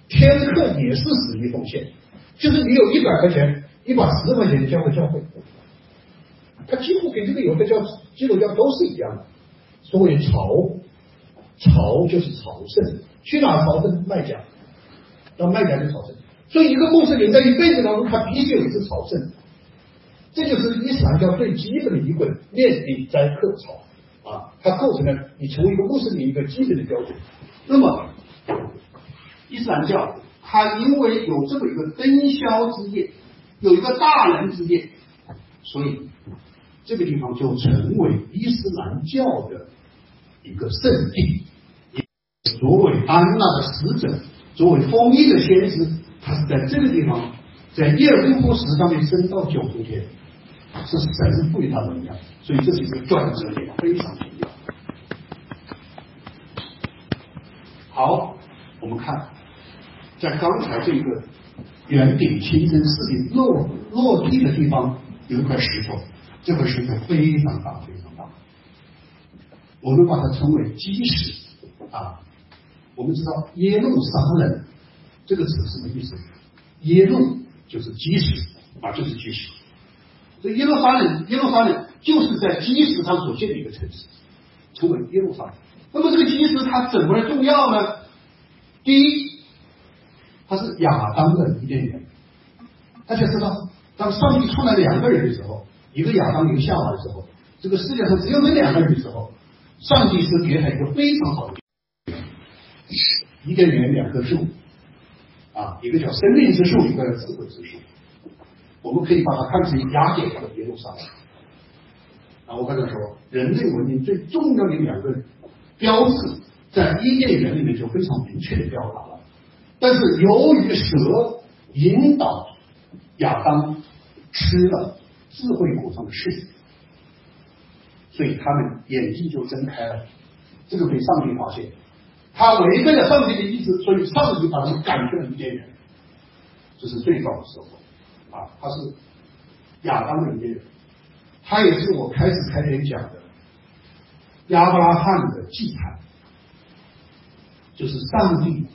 天课也是十亿奉献，就是你有一百块钱，你把十块钱交给教会。他几乎跟这个犹太教、基督教都是一样的。所谓朝，朝就是朝圣，去哪朝圣？麦加，到麦加去朝圣。所以一个穆斯林在一辈子当中，他必须有一次朝圣。这就是伊斯兰教最基本的一个念礼斋客朝啊，它构成了你成为一个穆斯林一个基本的标准。那么，伊斯兰教它因为有这么一个灯宵之夜，有一个大人之夜，所以。这个地方就成为伊斯兰教的一个圣地。作为安娜的使者，作为封印的先知，他是在这个地方，在耶路布斯石上面升到九重天，是神赋予他能量，所以这是一个转折点，非常重要。好，我们看，在刚才这个圆顶清真寺的落落地的地方，有一块石头。这块石头非常大，非常大，我们把它称为基石啊。我们知道耶路撒冷这个词什么意思？耶路就是基石啊，就是基石。这耶路撒冷，耶路撒冷就是在基石上所建的一个城市，称为耶路撒冷。那么这个基石它怎么的重要呢？第一，它是亚当的伊甸园。大家知道，当上帝创造两个人的时候。一个亚当，一个夏娃的时候，这个世界上只有这两个人的时候，上帝是给他一个非常好的伊甸园两棵树啊，一个叫生命之树，一个叫智慧之树。我们可以把它看成雅典和耶路撒冷。啊，我刚才说，人类文明最重要的两个标志，在伊甸园里面就非常明确的表达了。但是由于蛇引导亚当吃了。智慧果上的事，所以他们眼睛就睁开了。这个被上帝发现，他违背了上帝的意志，所以上帝把他赶出了伊甸园。这是最早的时候啊，他是亚当的伊甸园，他也是我开始开篇讲的亚伯拉罕的祭坛，就是上帝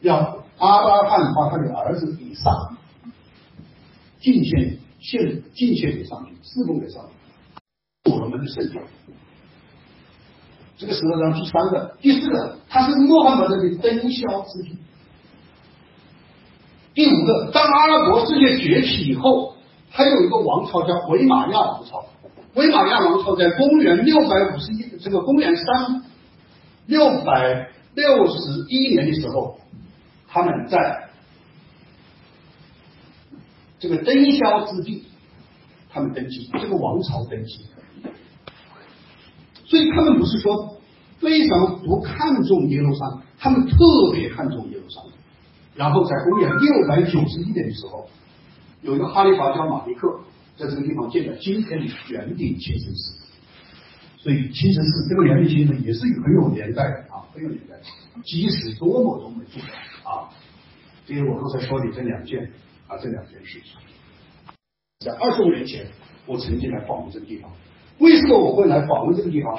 要阿巴拉罕把他的儿子以撒进献。献敬献给上帝，侍奉给上帝，我们的圣教。这个石头上第三个、第四个，它是穆罕默德的灯宵之地。第五个，当阿拉伯世界崛起以后，还有一个王朝叫维玛亚王朝。维玛亚王朝在公元六百五十一，这个公元三六百六十一年的时候，他们在这个登霄之地，他们登基，这个王朝登基。所以他们不是说非常不看重耶路撒冷，他们特别看重耶路撒冷。然后在公元六百九十一年的时候，有一个哈利法叫马利克，在这个地方建了今天的圆顶清真寺。所以清真寺这个圆顶清真寺也是很有年代的啊，很有年代，即使多么多么重要啊。这些我刚才说的这两件啊，这两件事情，在二十五年前，我曾经来访问这个地方。为什么我会来访问这个地方？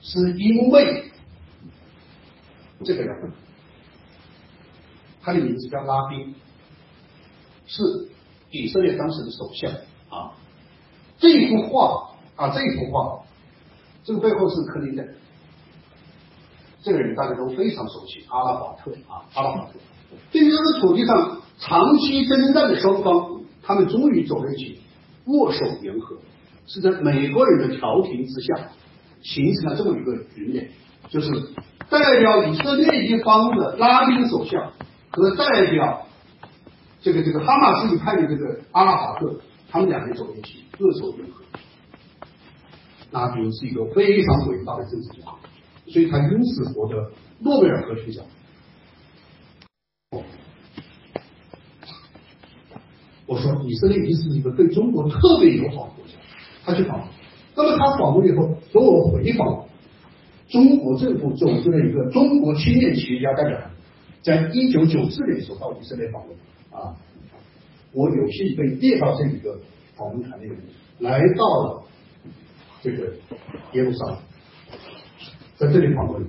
是因为这个人。他的名字叫拉宾，是以色列当时的首相啊。这一幅画啊，这一幅画，这个背后是克林顿。这个人大家都非常熟悉，阿拉法特啊，阿拉法特。对于这个土地上长期征战的双方，他们终于走在一起，握手言和，是在美国人的调停之下，形成了这么一个局面，就是代表以色列一方的拉宾首相。和代表这个这个哈马斯一派的这个阿拉法特，他们两人走在一起，各守一和。拉宾是一个非常伟大的政治家，所以他因此获得诺贝尔和平奖。我说以色列一是一个对中国特别友好的国家，他去访，那么他访问以后和我回访，中国政府组织了一个中国青年企业家代表团。在一九九四年的时候到以色列访问啊，我有幸被列到这一个访问团里面，来到了这个耶路撒冷，在这里访问。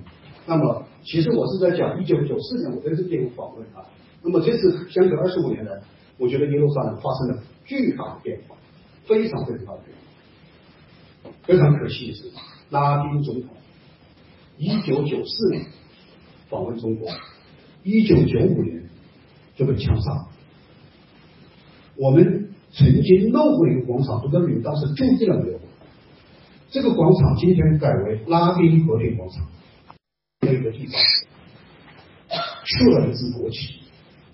那么，其实我是在讲一九九四年我在这边访问啊。那么这次相隔二十五年来，我觉得耶路撒冷发生了巨大的变化，非常非常大的变化。非常可惜的是，拉丁总统一九九四年访问中国。一九九五年就被枪杀。我们曾经弄过一个广场，不知道你们当时注意了没有？这个广场今天改为拉丁和平广场。那个地方竖了一支国旗，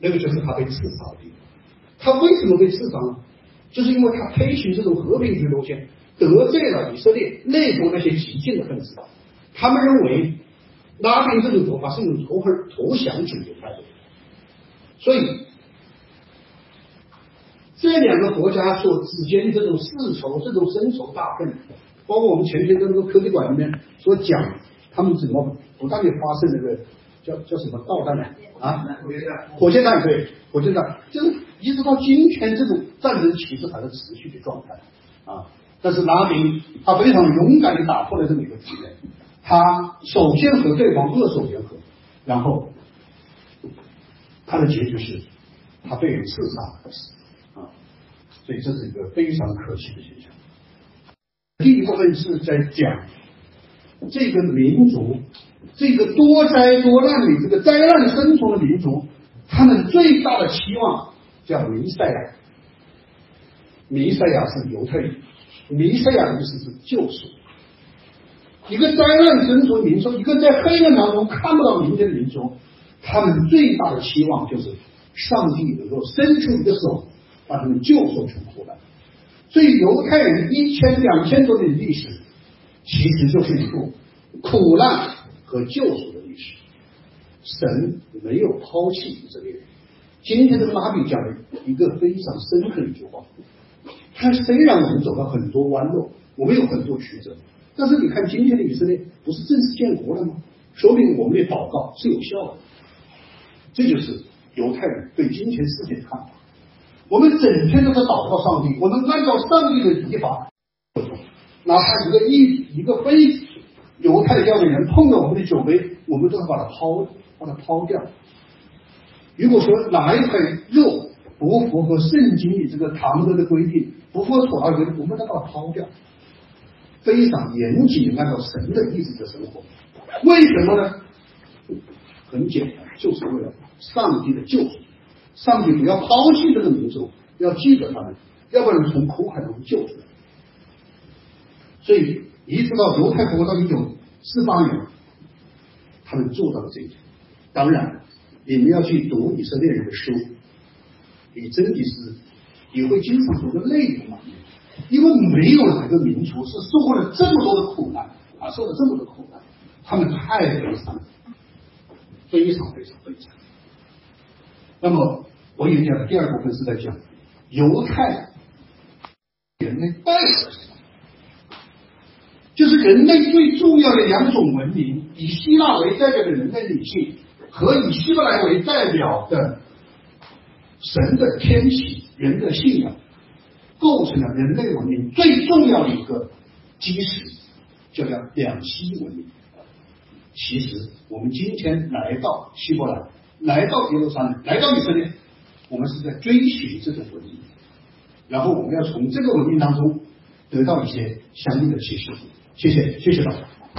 那个就是他被刺杀的地方。他为什么被刺杀呢？就是因为他推行这种和平主义路线，得罪了以色列内部那些激进的分子，他们认为。拉宾这种做法是一种投和投降主义态度，所以这两个国家所之间这种世仇、这种深仇大恨，包括我们前天在那个科技馆里面所讲，他们怎么不断的发射那个叫叫什么导弹呢？啊，火箭弹，火箭弹对，火箭弹，就是一直到今天，这种战争其实还在持续的状态啊。但是拿明他非常勇敢的打破了这么一个局面。他首先和对方握手言和，然后他的结局是，他被人刺杀死啊，所以这是一个非常可惜的现象。第一部分是在讲这个民族，这个多灾多难的这个灾难生存的民族，他们最大的期望叫弥赛亚，弥赛亚是犹太人，弥赛亚的意思是救赎。一个灾难生存民族，一个在黑暗当中看不到明天的民族，他们最大的期望就是上帝能够伸出一个手，把他们救赎出苦难。所以犹太人一千两千多年的历史，其实就是一部苦难和救赎的历史。神没有抛弃以色列人。今天的拉比讲了一个非常深刻的一句话：他虽然我们走了很多弯路，我们有很多曲折。但是你看，今天的以色列不是正式建国了吗？说明我们的祷告是有效的。这就是犹太人对金钱世界的看法。我们整天都在祷告上帝，我们按照上帝的礼法，哪怕一个一一个非犹太教的人碰到我们的酒杯，我们都要把它抛，把它抛掉。如果说哪一块肉不符合圣经里这个堂德的规定，不符合妥拉规定，我们都把它抛掉。非常严谨，按照神的意志的生活，为什么呢？很简单，就是为了上帝的救赎。上帝不要抛弃这个民族，要记得他们，要不然从苦海中救出来。所以，一直到犹太国到一九四八年，他们做到了这一点。当然，你们要去读以色列人的书，你真的是也会经常读个泪流满面，因为没有哪个民族是受过了这么多的苦难啊，受了这么多苦难，他们太悲伤，非常非常悲惨。那么我演讲的第二部分是在讲犹太人类代表什么？就是人类最重要的两种文明，以希腊为代表的人类理性，和以希伯来为代表的神的天启、人的信仰，构成了人类文明最重要的一个基石，叫叫两希文明。其实我们今天来到希伯来，来到耶路撒冷，来到以色列，我们是在追寻这种文明，然后我们要从这个文明当中得到一些相应的启示。谢谢，谢谢大家。